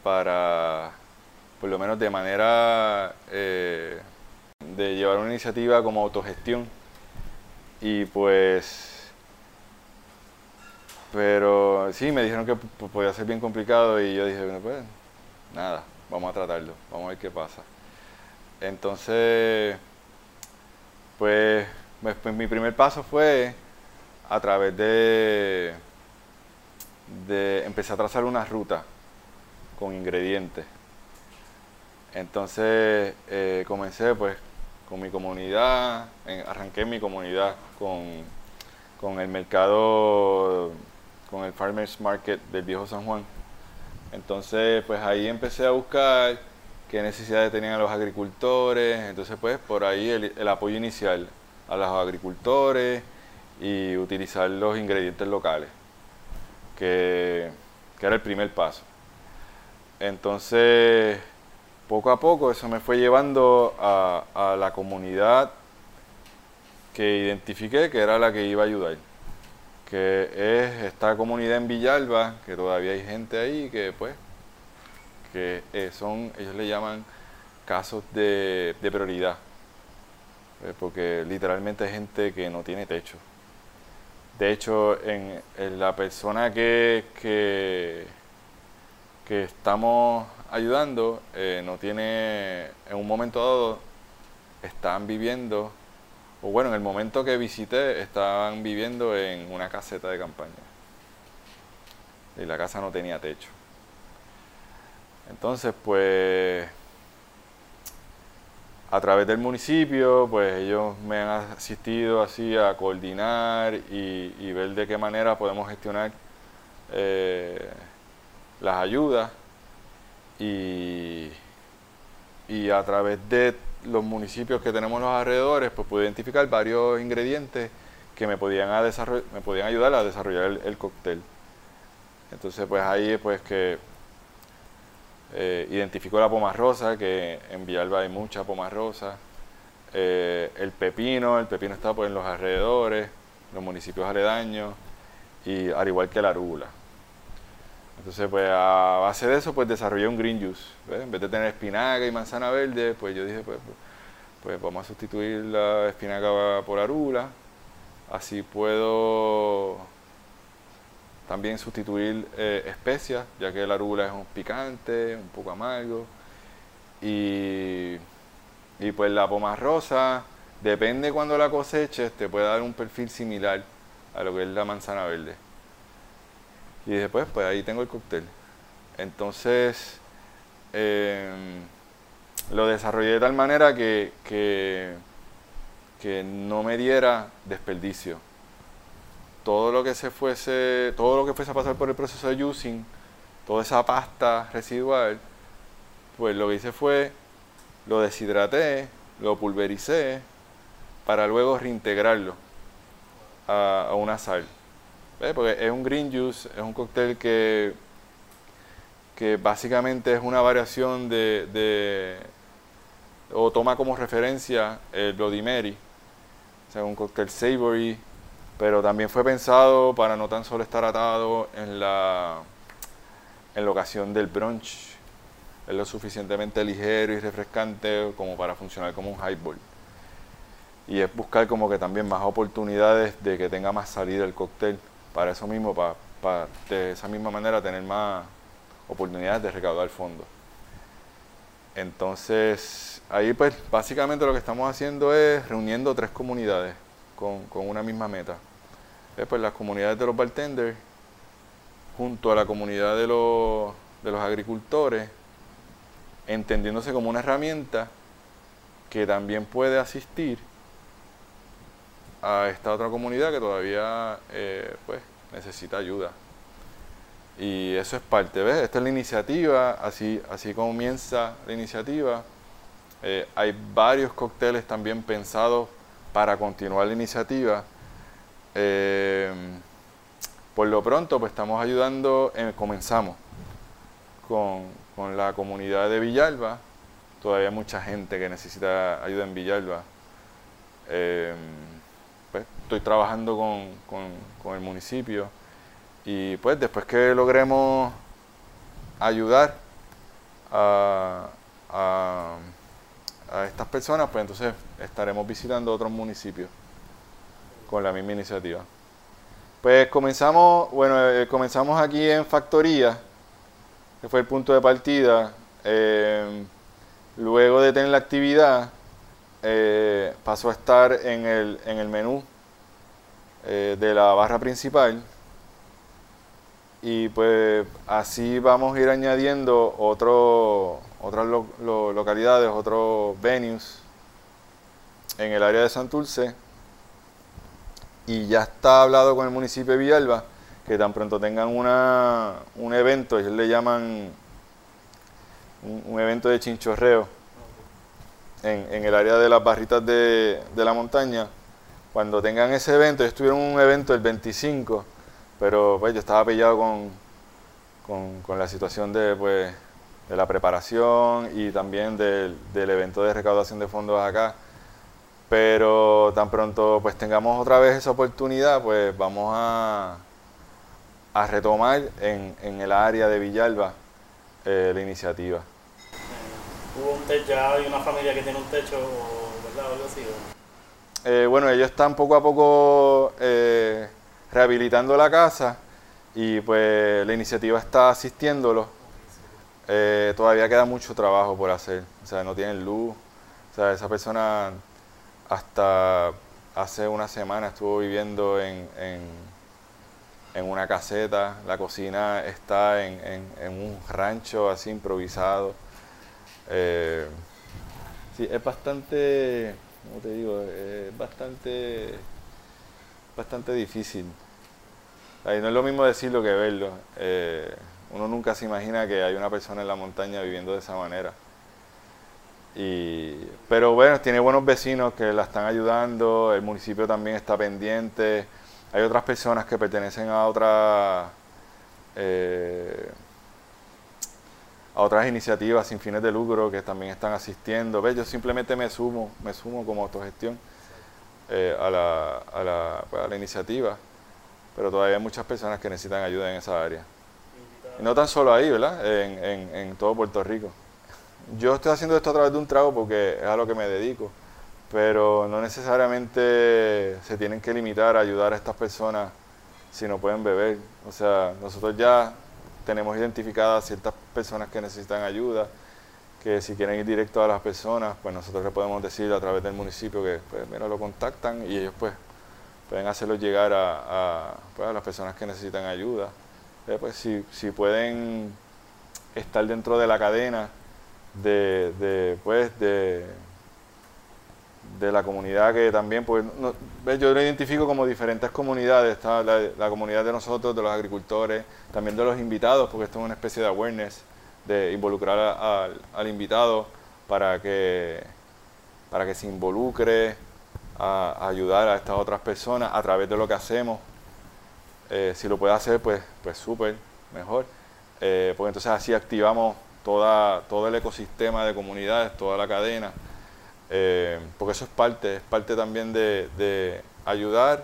A: para, por lo menos de manera eh, de llevar una iniciativa como autogestión. Y pues, pero sí, me dijeron que podía ser bien complicado y yo dije, bueno, pues nada, vamos a tratarlo, vamos a ver qué pasa. Entonces, pues, pues, mi primer paso fue a través de, de empezar a trazar una ruta con ingredientes. Entonces eh, comencé pues con mi comunidad, arranqué mi comunidad con, con, el mercado, con el Farmers Market del Viejo San Juan. Entonces pues ahí empecé a buscar qué necesidades tenían los agricultores, entonces pues por ahí el, apoyo inicial a los agricultores y utilizar los ingredientes locales, que, era el primer paso. Entonces poco a poco eso me fue llevando a, la comunidad que identifiqué que era la que iba a ayudar, que es esta comunidad en Villalba, que todavía hay gente ahí que pues, que eh, son, ellos le llaman casos de, prioridad, eh, porque literalmente hay gente que no tiene techo. De hecho, en, la persona que, que, que estamos ayudando, eh, no tiene, en un momento dado, están viviendo, o bueno, en el momento que visité, estaban viviendo en una caseta de campaña. Y la casa no tenía techo. Entonces, pues, a través del municipio, pues ellos me han asistido así a coordinar y, ver de qué manera podemos gestionar eh, las ayudas y, y a través de los municipios que tenemos los alrededores, pues pude identificar varios ingredientes que me podían, ayudar a desarrollar el, cóctel. Entonces, pues ahí pues que eh, identificó la poma rosa, que en Villalba hay mucha poma rosa. Eh, el pepino, el pepino está pues en los alrededores, los municipios aledaños, y al igual que la arúgula. Entonces, pues a base de eso, pues desarrollé un green juice. En vez de tener espinaca y manzana verde, pues yo dije, pues, pues, pues vamos a sustituir la espinaca por arula. Así puedo también sustituir eh, especias, ya que la arula es un picante, un poco amargo. Y, y pues la poma rosa, depende cuando la coseches, te puede dar un perfil similar a lo que es la manzana verde. Y después, pues ahí tengo el cóctel. Entonces, em, lo desarrollé de tal manera que, que, no me diera desperdicio. Todo lo que se fuese, todo lo que fuese a pasar por el proceso de using, toda esa pasta residual, pues lo que hice fue, lo deshidraté, lo pulvericé, para luego reintegrarlo a una sal. Porque es un green juice, es un cóctel que, que básicamente es una variación de, o toma como referencia el Bloody Mary, o sea, un cóctel savory, pero también fue pensado para no tan solo estar atado en la, en la ocasión del brunch, es lo suficientemente ligero y refrescante como para funcionar como un highball. Y es buscar como que también más oportunidades de que tenga más salida el cóctel para eso mismo, para, de esa misma manera tener más oportunidades de recaudar fondos. Entonces, ahí pues básicamente lo que estamos haciendo es reuniendo tres comunidades con, una misma meta. Pues las comunidades de los bartenders, junto a la comunidad de los, de los agricultores, entendiéndose como una herramienta que también puede asistir a esta otra comunidad que todavía eh, pues, necesita ayuda. Y eso es parte, ¿ves? Esta es la iniciativa, así, así comienza la iniciativa. Eh, hay varios cócteles también pensados para continuar la iniciativa. Eh, por lo pronto, pues estamos ayudando, comenzamos con, con, la comunidad de Villalba. Todavía hay mucha gente que necesita ayuda en Villalba. Eh, pues, estoy trabajando con, con, el municipio y pues después que logremos ayudar a, estas personas, pues entonces estaremos visitando otros municipios con la misma iniciativa. Pues comenzamos, bueno, eh, comenzamos aquí en Factoría, que fue el punto de partida. Eh, luego de tener la actividad, eh, pasó a estar en el, en el menú de la barra principal y pues así vamos a ir añadiendo otro, otras localidades, otros venues en el área de Santurce. Y ya está hablado con el municipio de Villalba que tan pronto tengan una, un evento, ellos le llaman un, evento de chinchorreo en, en, el área de las barritas de, de la montaña. Cuando tengan ese evento, ellos tuvieron un evento el 25 pero pues yo estaba pillado con, con, la situación de, pues, de la preparación y también del, del, evento de recaudación de fondos acá. Pero tan pronto pues tengamos otra vez esa oportunidad, pues vamos a, a retomar en, en el área de Villalba eh, la iniciativa.
B: ¿Hubo un techo ya? ¿Hay una familia que tiene un techo, verdad? algo así?
A: Eh, bueno, ellos están poco a poco... Eh, rehabilitando la casa y pues la iniciativa está asistiéndolo. Eh, todavía queda mucho trabajo por hacer, o sea, no tienen luz, o sea, esa persona hasta hace una semana estuvo viviendo en, en, una caseta, la cocina está en, un rancho así improvisado. Eh, sí, es bastante, ¿cómo te digo? Es bastante bastante difícil. Ahí no es lo mismo decirlo que verlo. Eh, uno nunca se imagina que hay una persona en la montaña viviendo de esa manera. Y, pero bueno, tiene buenos vecinos que la están ayudando, el municipio también está pendiente, hay otras personas que pertenecen a otras eh, a otras iniciativas sin fines de lucro que también están asistiendo. Yo simplemente me sumo, me sumo como autogestión eh, a, la, a, la, pues, a, la, iniciativa, pero todavía hay muchas personas que necesitan ayuda en esa área. Y no tan solo ahí, ¿verdad? En, en todo Puerto Rico. Yo estoy haciendo esto a través de un trago porque es a lo que me dedico, pero no necesariamente se tienen que limitar a ayudar a estas personas si no pueden beber. O sea, nosotros ya tenemos identificadas ciertas personas que necesitan ayuda que si quieren ir directo a las personas, pues nosotros les podemos decir a través del municipio que pues, mira, lo contactan y ellos pues pueden hacerlo llegar a, pues, las personas que necesitan ayuda. Eh, pues si, si pueden estar dentro de la cadena de, de pues de, de la comunidad que también, pues yo lo identifico como diferentes comunidades, está la, comunidad de nosotros, de los agricultores, también de los invitados, porque esto es una especie de awareness de involucrar al invitado para que, para que se involucre a, ayudar a estas otras personas a través de lo que hacemos. Eh, si lo puede hacer, pues pues súper, mejor. Eh, porque entonces así activamos toda, todo el ecosistema de comunidades, toda la cadena. Eh, porque eso es parte, es parte también de, ayudar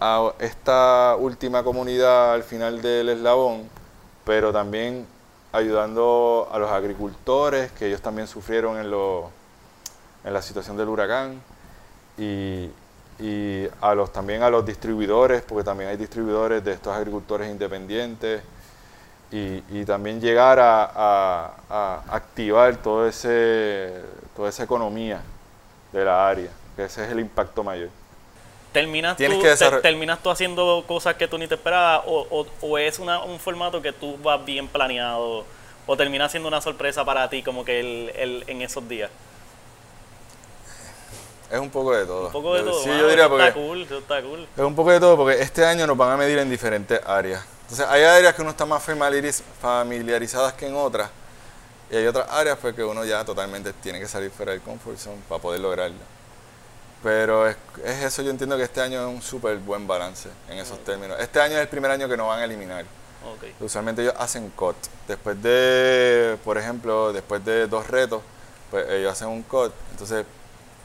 A: a esta última comunidad al final del eslabón pero también ayudando a los agricultores, que ellos también sufrieron en, lo, en la situación del huracán, y, y, a los, también a los distribuidores, porque también hay distribuidores de estos agricultores independientes, y, y también llegar a, a, a, activar todo ese, toda esa economía de la área, que ese es el impacto mayor.
B: ¿Terminas,
A: Tienes
B: tú,
A: que
B: te- ¿Terminas tú haciendo cosas que tú ni te esperabas o, o- o es una- un formato que tú vas bien planeado o termina siendo una sorpresa para ti como que el, el- en esos días?
A: Es un poco de todo.
B: Un poco de
A: Yo-
B: todo.
A: Sí, yo diría porque
B: está cool, está cool.
A: es un poco de todo porque este año nos van a medir en diferentes áreas. Entonces hay áreas que uno está más familiariz- familiarizadas que en otras y hay otras áreas pues que uno ya totalmente tiene que salir fuera del comfort zone para poder lograrla. Pero es, es eso, yo entiendo que este año es un súper buen balance en esos términos. Este año es el primer año que nos van a eliminar.
B: Ok.
A: Usualmente ellos hacen cut. Después de, por ejemplo, después de dos retos, pues ellos hacen un cut. Entonces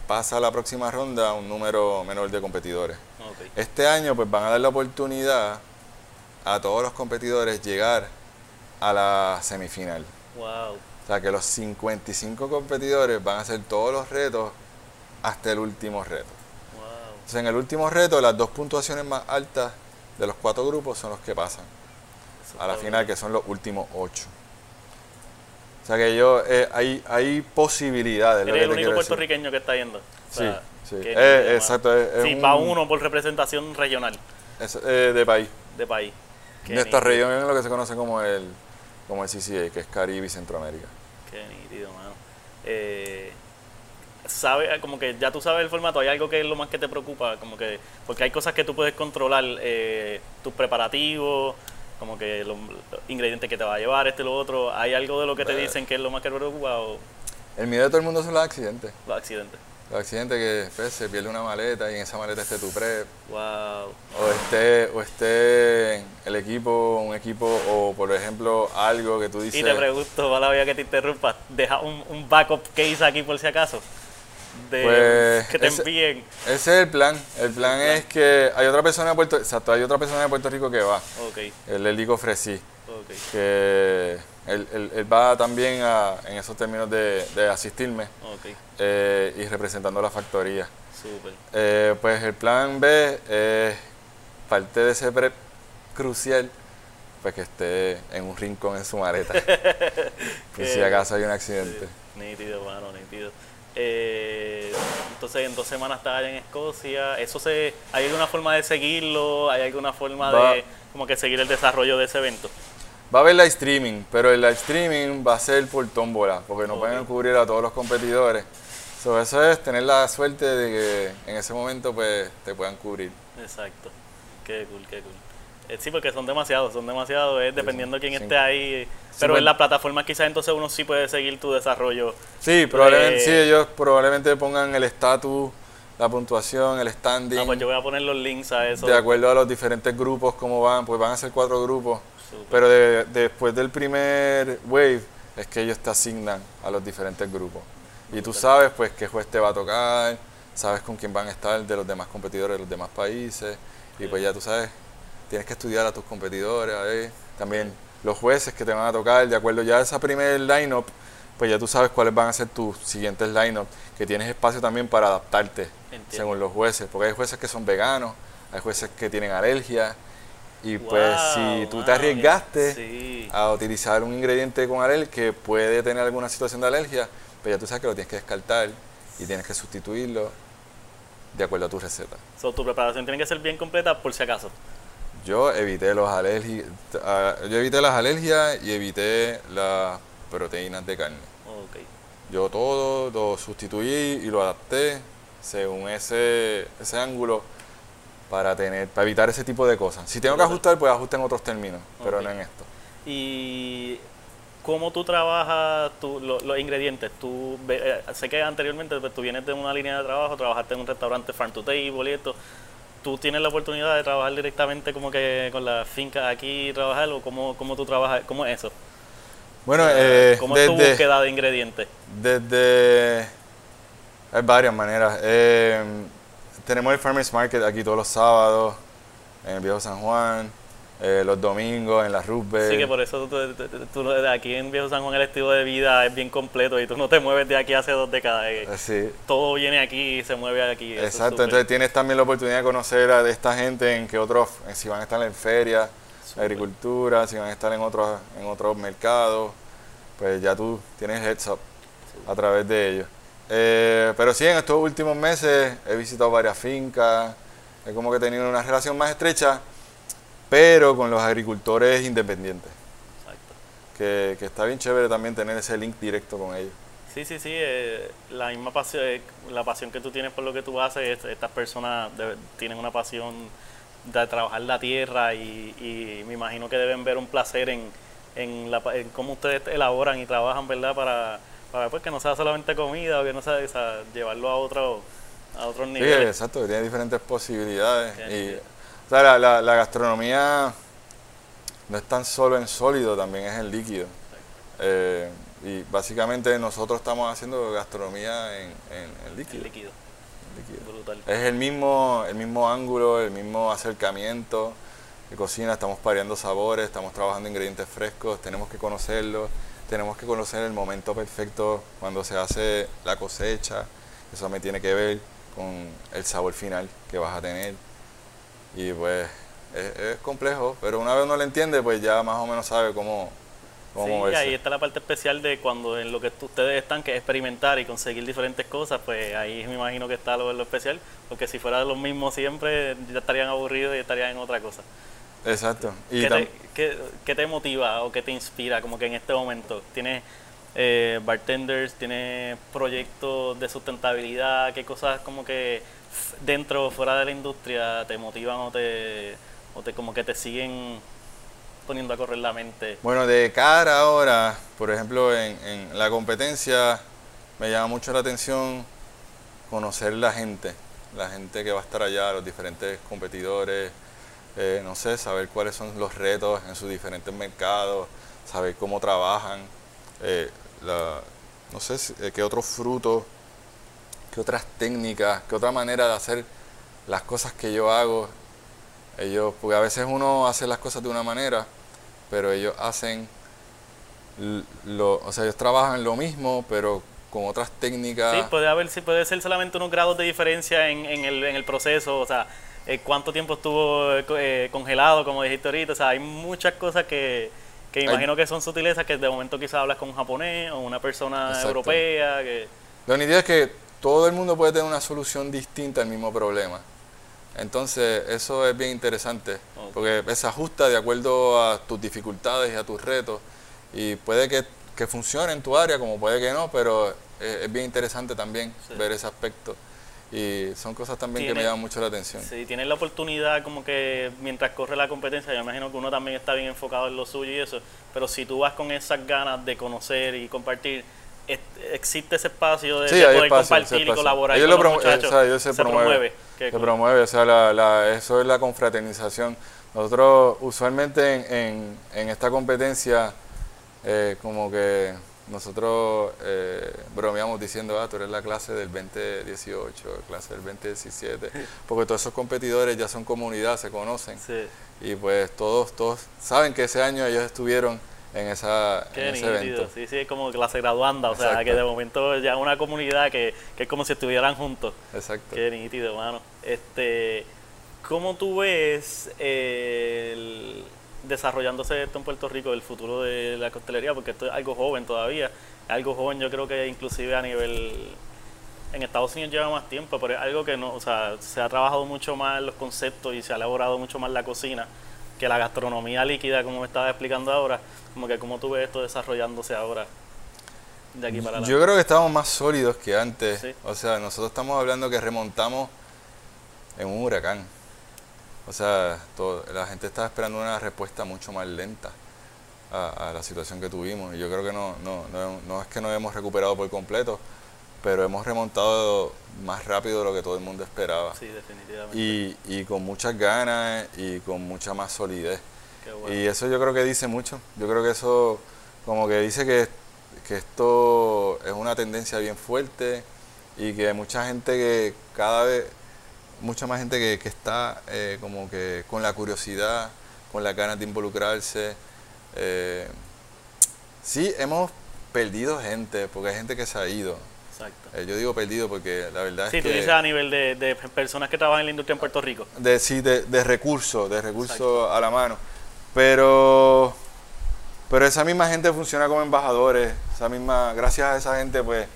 A: pasa a la próxima ronda un número menor de competidores.
B: ok.
A: Este año pues van a dar la oportunidad a todos los competidores llegar a la semifinal.
B: Wow.
A: O sea que los 55 competidores van a hacer todos los retos hasta el último reto.
B: Wow.
A: Entonces en el último reto las dos puntuaciones más altas de los cuatro grupos son los que pasan
B: Eso
A: a la final, que son los últimos ocho. O sea que yo, eh, hay, hay posibilidades.
B: Eres
A: que
B: el único
A: decir.
B: puertorriqueño que está yendo. O
A: Sí,
B: sea,
A: sí. Eh, exacto, es, es
B: Sí,
A: un-
B: va uno por representación regional
A: es, eh, de país.
B: de país. Qué
A: de esta
B: nítido,
A: región es lo que se conoce como el, como el CCA, que es Caribe y Centroamérica.
B: Qué nítido, mano. Eh, sabe, como que ya tú sabes el formato, hay algo que es lo más que te preocupa, como que, porque hay cosas que tú puedes controlar, eh, tus preparativos, como que los, los ingredientes que te va a llevar, este y lo otro, ¿hay algo de lo que te dicen que es lo más que te preocupa o
A: El miedo de todo el mundo son los accidentes.
B: los accidentes?
A: Los accidentes que pues, se pierde una maleta y en esa maleta esté tu prep,
B: Wow.
A: o esté, o esté el equipo, un equipo, o por ejemplo algo que tú dices.
B: Y te pregunto, mala vida que te interrumpa, deja un, un backup case aquí por si acaso. De
A: Pues,
B: que te
A: ese-
B: envíen.
A: Ese es el plan. El plan es que hay otra persona de Puerto, exacto, hay otra persona de Puerto Rico que va.
B: Ok,
A: El Elico Fresí,
B: ok.
A: que él, él- él va también a- en esos términos de, de asistirme eh, y representando la factoría.
B: súper.
A: Eh, pues el plan B es parte de ese prep crucial, pues que esté en un rincón en su maleta. por si acaso hay un accidente.
B: Nítido, mano, nítido. Eh, entonces, en dos semanas estás allá en Escocia. ¿Eso se, ¿Hay alguna forma de seguirlo? ¿Hay alguna forma
A: Va-
B: de como que seguir el desarrollo de ese evento?
A: Va a haber live streaming, pero el live streaming va a ser por tómbola, porque no pueden cubrir a todos los competidores. So, eso es tener la suerte de que en ese momento pues te puedan cubrir.
B: Exacto. Qué cool, qué cool. Eh, sí, porque son demasiados, son demasiados, dependiendo de quién
A: cinco.
B: esté ahí. Pero en la plataforma quizás entonces uno sí puede seguir tu desarrollo.
A: Sí, probablemente,
B: Eh,
A: sí, ellos probablemente pongan el estatus, la puntuación, el standing,
B: Ah, pues yo voy a poner los links a eso.
A: de acuerdo a los diferentes grupos, cómo van, pues van a ser cuatro grupos. Pero de- después del primer wave es que ellos te asignan a los diferentes grupos. Y tú sabes pues qué juez te va a tocar, sabes con quién van a estar de los demás competidores de los demás países. Y pues ya tú sabes, tienes que estudiar a tus competidores, a ver, también los jueces que te van a tocar, de acuerdo ya a esa primer line-up, pues ya tú sabes cuáles van a ser tus siguientes line-up, que tienes espacio también para adaptarte
B: Entiendo.
A: según los jueces, porque hay jueces que son veganos, hay jueces que tienen alergia, y pues si
B: Wow,
A: tú te arriesgaste
B: Sí.
A: a utilizar un ingrediente con alergia que puede tener alguna situación de alergia, pues ya tú sabes que lo tienes que descartar y tienes que sustituirlo de acuerdo a tu receta.
B: So, tu preparación tiene que ser bien completa por si acaso.
A: Yo evité los alergi- ah, yo evité las alergias y evité las proteínas de carne. Yo todo lo sustituí y lo adapté según ese, ese ángulo para tener para evitar ese tipo de cosas. Si tengo que ajustar, pues ajuste en otros términos, pero no en esto.
B: ¿Y cómo tú trabajas lo- los ingredientes? Tú, eh, sé que anteriormente pues, tú vienes de una línea de trabajo, trabajaste en un restaurante farm to table y esto. ¿Tú tienes la oportunidad de trabajar directamente como que con las fincas aquí y trabajar o cómo, cómo tú trabajas? ¿Cómo es eso?
A: Bueno, eh,
B: ¿Cómo es tu búsqueda de ingredientes?
A: desde hay varias maneras. Eh, tenemos el Farmers Market aquí todos los sábados en el Viejo San Juan, eh, los domingos en la Rubber.
B: Sí, que por eso tú, tú- tú- tú- aquí en Viejo San Juan el estilo de vida es bien completo y tú no te mueves de aquí hace dos décadas. eh.
A: Eh, sí,
B: Todo viene aquí y se mueve aquí. es
A: exacto. Entonces tienes también la oportunidad de conocer a esta gente en que otros, si van a estar en ferias, Agricultura, si van a estar en otros, en otros mercados, pues ya tú tienes heads up a través de ellos. Eh, pero sí, en estos últimos meses he visitado varias fincas, Es como que tener una relación más estrecha, pero con los agricultores independientes.
B: Exacto.
A: Que, que está bien chévere también tener ese link directo con ellos.
B: Sí, sí, sí, eh, la misma pasión, eh, la pasión que tú tienes por lo que tú haces, est- estas personas tienen una pasión de trabajar la tierra y, y me imagino que deben ver un placer en, en, la, en cómo ustedes elaboran y trabajan, ¿verdad? Para, para pues, que no sea solamente comida o que no sea, o sea, llevarlo a otro a otros
A: Sí,
B: niveles.
A: exacto, que tiene diferentes posibilidades. Y, o sea, la, la- la gastronomía no es tan solo en sólido, también es en líquido. Eh, y básicamente nosotros estamos haciendo gastronomía en, en- en líquido.
B: el líquido, brutal.
A: Es el mismo, el mismo ángulo, el mismo acercamiento de cocina, estamos pareando sabores, estamos trabajando ingredientes frescos, tenemos que conocerlos, tenemos que conocer el momento perfecto cuando se hace la cosecha, eso me tiene que ver con el sabor final que vas a tener. Y pues es, es complejo, pero una vez uno lo entiende, pues ya más o menos sabe cómo
B: Sí, y ahí está la parte especial de cuando en lo que ustedes están, que es experimentar y conseguir diferentes cosas, pues ahí me imagino que está lo, lo especial, porque si fuera lo mismo siempre, ya estarían aburridos y estarían en otra cosa.
A: Exacto. Y
B: ¿Qué te, qué- qué te motiva o qué te inspira como que en este momento? ¿Tienes eh, bartenders, tienes proyectos de sustentabilidad? ¿Qué cosas como que dentro o fuera de la industria te motivan o te, o te como que te siguen poniendo a correr la mente?
A: Bueno, de cara ahora, por ejemplo, en, la competencia me llama mucho la atención conocer la gente, la gente que va a estar allá, los diferentes competidores, eh, no sé, saber cuáles son los retos en sus diferentes mercados, saber cómo trabajan, eh, no sé, eh, qué otros frutos, qué otras técnicas, qué otra manera de hacer las cosas que yo hago. Ellos, porque a veces uno hace las cosas de una manera, pero ellos hacen lo, o sea, ellos trabajan lo mismo, pero con otras técnicas.
B: Sí, puede haber, sí, puede ser solamente unos grados de diferencia en, en, el, en el proceso, o sea, eh, cuánto tiempo estuvo eh, eh, congelado, como dijiste ahorita, o sea, hay muchas cosas que, que
A: Hay-
B: imagino que son sutilezas que de momento quizás hablas con un japonés o una persona
A: Exacto.
B: europea, que
A: Lo nítido es que todo el mundo puede tener una solución distinta al mismo problema. Entonces, eso es bien interesante, porque se ajusta de acuerdo a tus dificultades y a tus retos. Y puede que, que funcione en tu área, como puede que no, pero es, es bien interesante también
B: Sí.
A: ver ese aspecto. Y son cosas también que me llaman mucho la atención.
B: si tienes la oportunidad como que mientras corre la competencia, yo imagino que uno también está bien enfocado en lo suyo y eso, pero si tú vas con esas ganas de conocer y compartir, existe ese espacio de,
A: Sí,
B: de poder
A: espacio,
B: compartir y colaborar
A: Ellos
B: con
A: lo
B: los
A: promu-
B: muchachos.
A: o sea, ellos se, promueve, se
B: cool.
A: promueve, o sea, la- la- eso es la confraternización. Nosotros usualmente en, en- en esta competencia, eh, como que nosotros eh, bromeamos diciendo, ah, tú eres la clase del 2018, clase del 2017, porque todos esos competidores ya son comunidad, se conocen,
B: Sí.
A: y pues todos, todos saben que ese año ellos estuvieron en, esa,
B: Qué
A: en ese
B: nítido,
A: evento.
B: sí, sí, es como clase graduanda, o sea, que de momento ya una comunidad que, que es como si estuvieran juntos.
A: Exacto.
B: Qué nítido, mano. Este, ¿Cómo tú ves el desarrollándose esto en Puerto Rico, el futuro de la costelería? Porque esto es algo joven todavía, algo joven yo creo que inclusive a nivel... En Estados Unidos lleva más tiempo, pero es algo que no, o sea, se ha trabajado mucho más los conceptos y se ha elaborado mucho más la cocina que la gastronomía líquida, como me estaba explicando ahora. Como que cómo tú ves esto desarrollándose ahora, de aquí para adelante.
A: Yo creo que estamos más sólidos que antes.
B: Sí.
A: O sea, nosotros estamos hablando que remontamos en un huracán. O sea, todo- la gente estaba esperando una respuesta mucho más lenta a, a la situación que tuvimos. Y yo creo que no, no, no, no es que nos hemos recuperado por completo, pero hemos remontado más rápido de lo que todo el mundo esperaba.
B: Sí, definitivamente.
A: Y, y con muchas ganas y con mucha más solidez.
B: Qué bueno.
A: Y eso yo creo que dice mucho. Yo creo que eso como que dice que, que esto es una tendencia bien fuerte y que hay mucha gente que cada vez, mucha más gente que, que está eh, como que con la curiosidad, con las ganas de involucrarse. Eh, sí, hemos perdido gente, porque hay gente que se ha ido.
B: Exacto.
A: Eh, yo digo perdido porque la verdad
B: Sí,
A: es
B: tú
A: que...
B: dices a nivel de, de personas que trabajan en la industria en Puerto Rico.
A: de, sí, de, de recursos, de recursos a la mano. Pero, pero esa misma gente funciona como embajadores. Esa misma, gracias a esa gente, pues,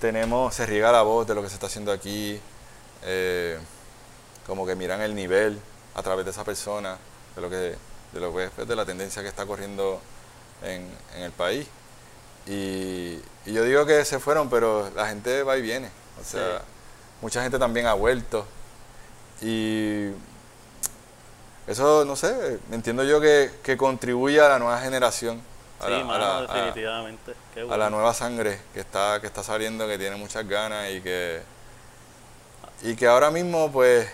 A: tenemos, se riega la voz de lo que se está haciendo aquí. Eh, como que miran el nivel a través de esa persona, de lo que, de lo que es pues, de la tendencia que está corriendo en, en el país. Y, y yo digo que se fueron, pero la gente va y viene. O sea,
B: Sí.
A: mucha gente también ha vuelto. Y eso, no sé, entiendo yo que, que contribuye a la nueva generación. A
B: Sí,
A: la, a la- a-
B: definitivamente. Qué
A: a
B: bueno.
A: la nueva sangre que está, que está saliendo, que tiene muchas ganas y que, y que ahora mismo pues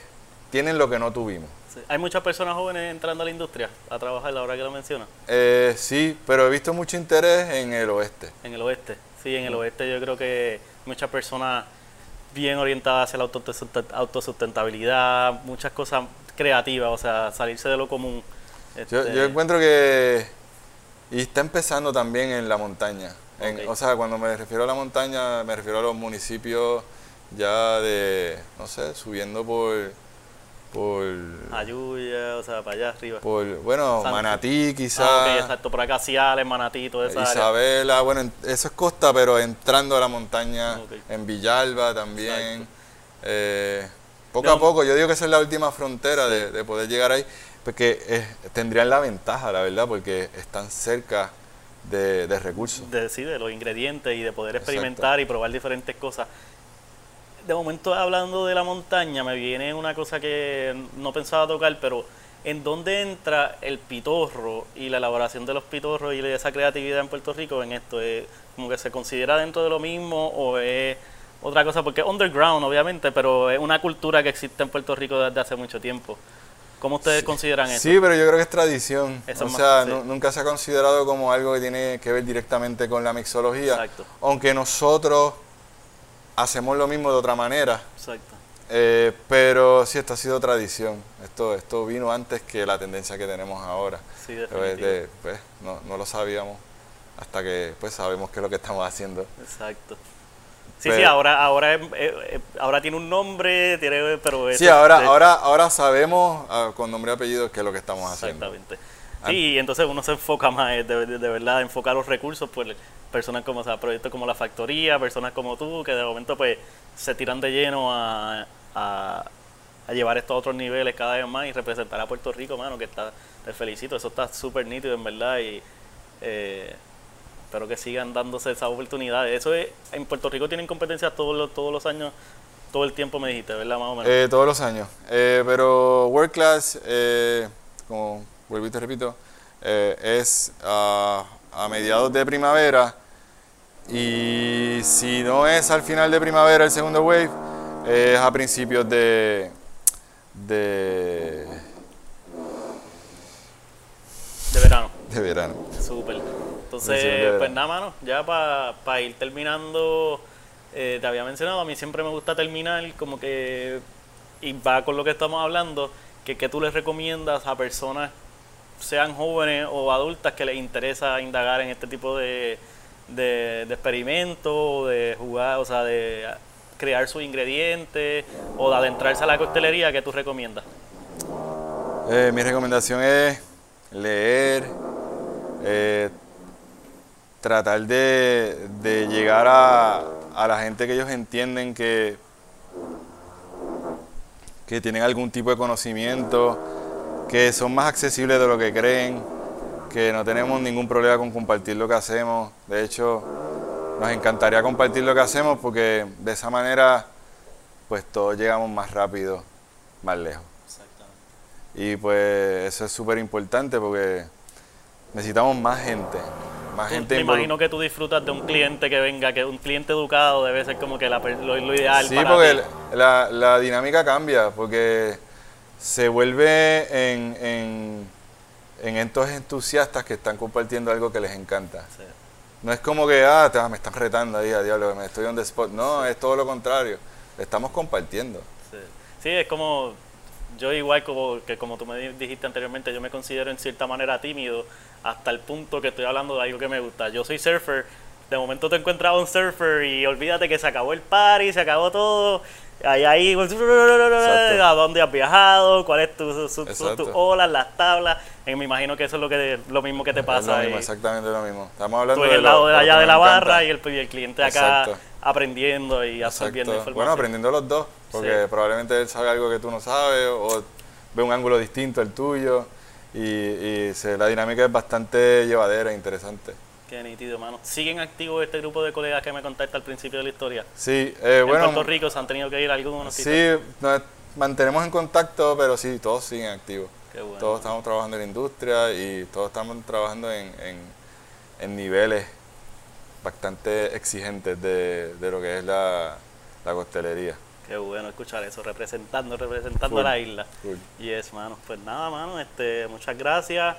A: tienen lo que no tuvimos.
B: Sí. Hay muchas personas jóvenes entrando a la industria a trabajar, la hora que lo menciona,
A: Eh, sí, pero he visto mucho interés en el oeste.
B: en el oeste. Sí, en el oeste yo creo que muchas personas bien orientadas hacia la autosust- autosustentabilidad, muchas cosas creativas, o sea, salirse de lo común.
A: Yo,
B: Este,
A: yo encuentro que... Y está empezando también en la montaña. En- o sea, cuando me refiero a la montaña, me refiero a los municipios ya de, no sé, subiendo por... por
B: Ayuya, o sea, para allá arriba.
A: por, bueno. Manatí quizás.
B: Ah, ok, exacto, por acá Ciales, Manatí, toda esa área.
A: Isabela, bueno, en- eso es costa, pero entrando a la montaña,
B: Ok.
A: en Villalba también.
B: Exacto.
A: eh, poco a poco, yo digo que esa es la última frontera de, de poder llegar ahí, porque eh, tendrían la ventaja, la verdad, porque están cerca de, de recursos.
B: de, sí, de los ingredientes y de poder
A: Exacto.
B: experimentar y probar diferentes cosas. De momento, hablando de la montaña, me viene una cosa que no pensaba tocar, pero ¿en dónde entra el pitorro y la elaboración de los pitorros y esa creatividad en Puerto Rico en esto? ¿Es como que se considera dentro de lo mismo o es otra cosa? Porque es underground, obviamente, pero es una cultura que existe en Puerto Rico desde hace mucho tiempo. ¿Cómo ustedes consideran eso?
A: Sí, pero yo creo que es tradición.
B: Eso
A: o
B: es más-
A: sea,
B: sí.
A: nunca se ha considerado como algo que tiene que ver directamente con la mixología.
B: Exacto.
A: Aunque nosotros hacemos lo mismo de otra manera.
B: Exacto.
A: Eh, pero sí, esto ha sido tradición. Esto, esto vino antes que la tendencia que tenemos ahora.
B: Sí,
A: Eh,
B: definitivo.
A: de- pues, no, no lo sabíamos hasta que pues sabemos qué es lo que estamos haciendo.
B: Exacto. Sí,
A: Pero-
B: sí, ahora, ahora, eh, eh, ahora tiene un nombre, tiene, pero
A: Sí, ahora, ahora, ahora sabemos ah, con nombre y apellido qué es lo que estamos haciendo.
B: Exactamente. Sí, y entonces uno se enfoca más, eh, de, de- de verdad, enfocar los recursos, pues personas como, o sea, proyectos como la factoría, personas como tú, que de momento pues se tiran de lleno a, a, a llevar esto a otros niveles cada vez más y representar a Puerto Rico, mano, que está, te felicito, eso está súper nítido en verdad y eh, espero que sigan dándose esas oportunidades. Eso es, en Puerto Rico tienen competencias todos los, todos los años, todo el tiempo me dijiste, ¿verdad? Más o menos.
A: Eh, todos los años. Eh, pero World Class, eh, como vuelvo y te repito, eh, es a, a mediados de primavera. Y si no es al final de primavera el segundo wave, es a principios de. de,
B: de verano.
A: de verano.
B: Súper. Entonces, pues nada, mano, ya para ir terminando, eh, te había mencionado, a mí siempre me gusta terminar como que, y va con lo que estamos hablando, que, que tú les recomiendas a personas, sean jóvenes o adultas, que les interesa indagar en este tipo de, de, de experimentos, de jugar, o sea, de crear sus ingredientes, o de adentrarse a la coctelería, que tú recomiendas?
A: Eh, mi recomendación es leer, eh, tratar de, de llegar a, a la gente que ellos entienden que, que tienen algún tipo de conocimiento, que son más accesibles de lo que creen, que no tenemos ningún problema con compartir lo que hacemos. De hecho, nos encantaría compartir lo que hacemos porque de esa manera pues todos llegamos más rápido, más lejos. Y pues eso es súper importante porque necesitamos más gente. Más
B: Tú-
A: gente
B: me imagino que tú disfrutas de un cliente que venga, que un cliente educado debe ser como que la lo, lo ideal
A: Sí,
B: para
A: porque
B: ti.
A: la, la dinámica cambia, porque se vuelve en, en, en estos entusiastas que están compartiendo algo que les encanta.
B: Sí.
A: No es como que, ah, te- me están retando ahí, a diablo, me estoy on the spot. No, es todo lo contrario. Estamos compartiendo.
B: Sí. Sí, es como, yo igual como que como tú me di- dijiste anteriormente, yo me considero en cierta manera tímido hasta el punto que estoy hablando de algo que me gusta. Yo soy surfer, de momento te encuentras un surfer y olvídate que se acabó el party, se acabó todo. Ahí, ahí, a dónde has viajado, cuál es tu, su- su-
A: Exacto.
B: tus olas, las tablas. Me imagino que eso es lo que lo mismo que te pasa.
A: mismo, exactamente lo mismo. Estamos hablando
B: tú
A: de
B: el lado de allá de la barra y el, cliente acá aprendiendo y absorbiendo información.
A: Bueno, aprendiendo los dos. Porque probablemente él sabe algo que tú no sabes o ve un ángulo distinto al tuyo y, y se, la dinámica es bastante llevadera e interesante.
B: Qué nítido, hermano. ¿Siguen activos este grupo de colegas que me contaste al principio de la historia?
A: Sí, eh, bueno.
B: En Puerto Rico se han tenido que ir algunos.
A: Sí, nos mantenemos en contacto, pero sí, todos siguen activos. Qué bueno. Todos estamos trabajando en la industria y todos estamos trabajando en, en, niveles bastante exigentes de, de, lo que es la, la costelería.
B: Qué bueno escuchar eso, representando, representando a la isla. Y es, mano. Pues nada, mano, este, muchas gracias.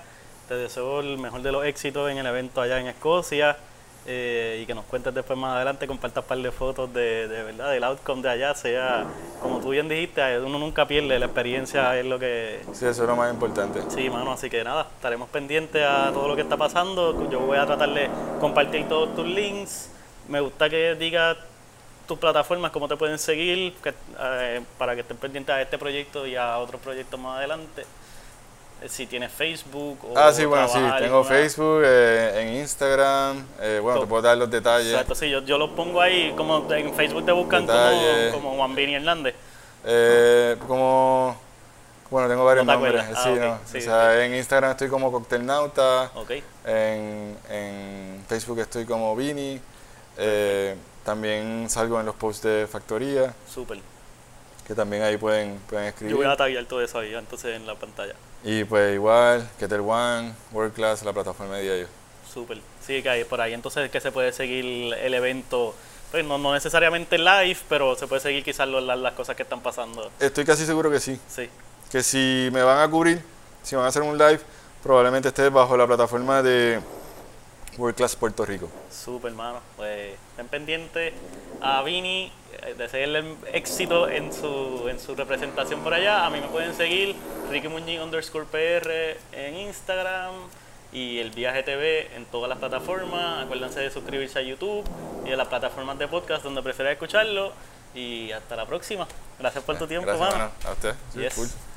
B: Te deseo el mejor de los éxitos en el evento allá en Escocia eh, y que nos cuentes después más adelante, compartas un par de fotos de, de, verdad del outcome de allá, sea como tú bien dijiste, uno nunca pierde, la experiencia es lo que...
A: Sí, eso es lo más importante.
B: Sí, mano, así que nada, estaremos pendientes a todo lo que está pasando, yo voy a tratar de compartir todos tus links, me gusta que digas tus plataformas, cómo te pueden seguir, eh, para que estén pendientes a este proyecto y a otros proyectos más adelante. Si tienes Facebook o
A: Ah, sí, bueno, sí, tengo Facebook, eh, en Instagram, eh, bueno, te puedo dar los detalles.
B: Exacto, sí, yo, yo los pongo ahí, como en Facebook te buscan como, como Juan Vini Hernández.
A: Eh, como, bueno, tengo varios nombres, ah, sí, no. o sea, en Instagram estoy como Cocktailnauta, okay. en, en Facebook estoy como Vini, eh, también salgo en los posts de Factoría.
B: Súper.
A: Que también ahí pueden, pueden escribir.
B: Yo voy a taggear todo eso ahí, entonces en la pantalla.
A: Y pues igual, Keter One, World Class, la plataforma de Diario.
B: Súper. Sí, que hay por ahí. Entonces, que se puede seguir el evento, pues no, no necesariamente live, pero se puede seguir quizás las, las cosas que están pasando.
A: Estoy casi seguro que sí.
B: Sí.
A: Que si me van a cubrir, si van a hacer un live, probablemente esté bajo la plataforma de World Class Puerto Rico.
B: Súper, hermano. Pues estén pendientes a Vini eh, desearle éxito en su, en su representación por allá. A mí me pueden seguir Ricky Muñiz underscore PR en Instagram y el Viaje TV en todas las plataformas. Acuérdense de suscribirse a YouTube y a las plataformas de podcast donde prefieras escucharlo. Y hasta la próxima. Gracias por tu tiempo,
A: Gracias, A usted.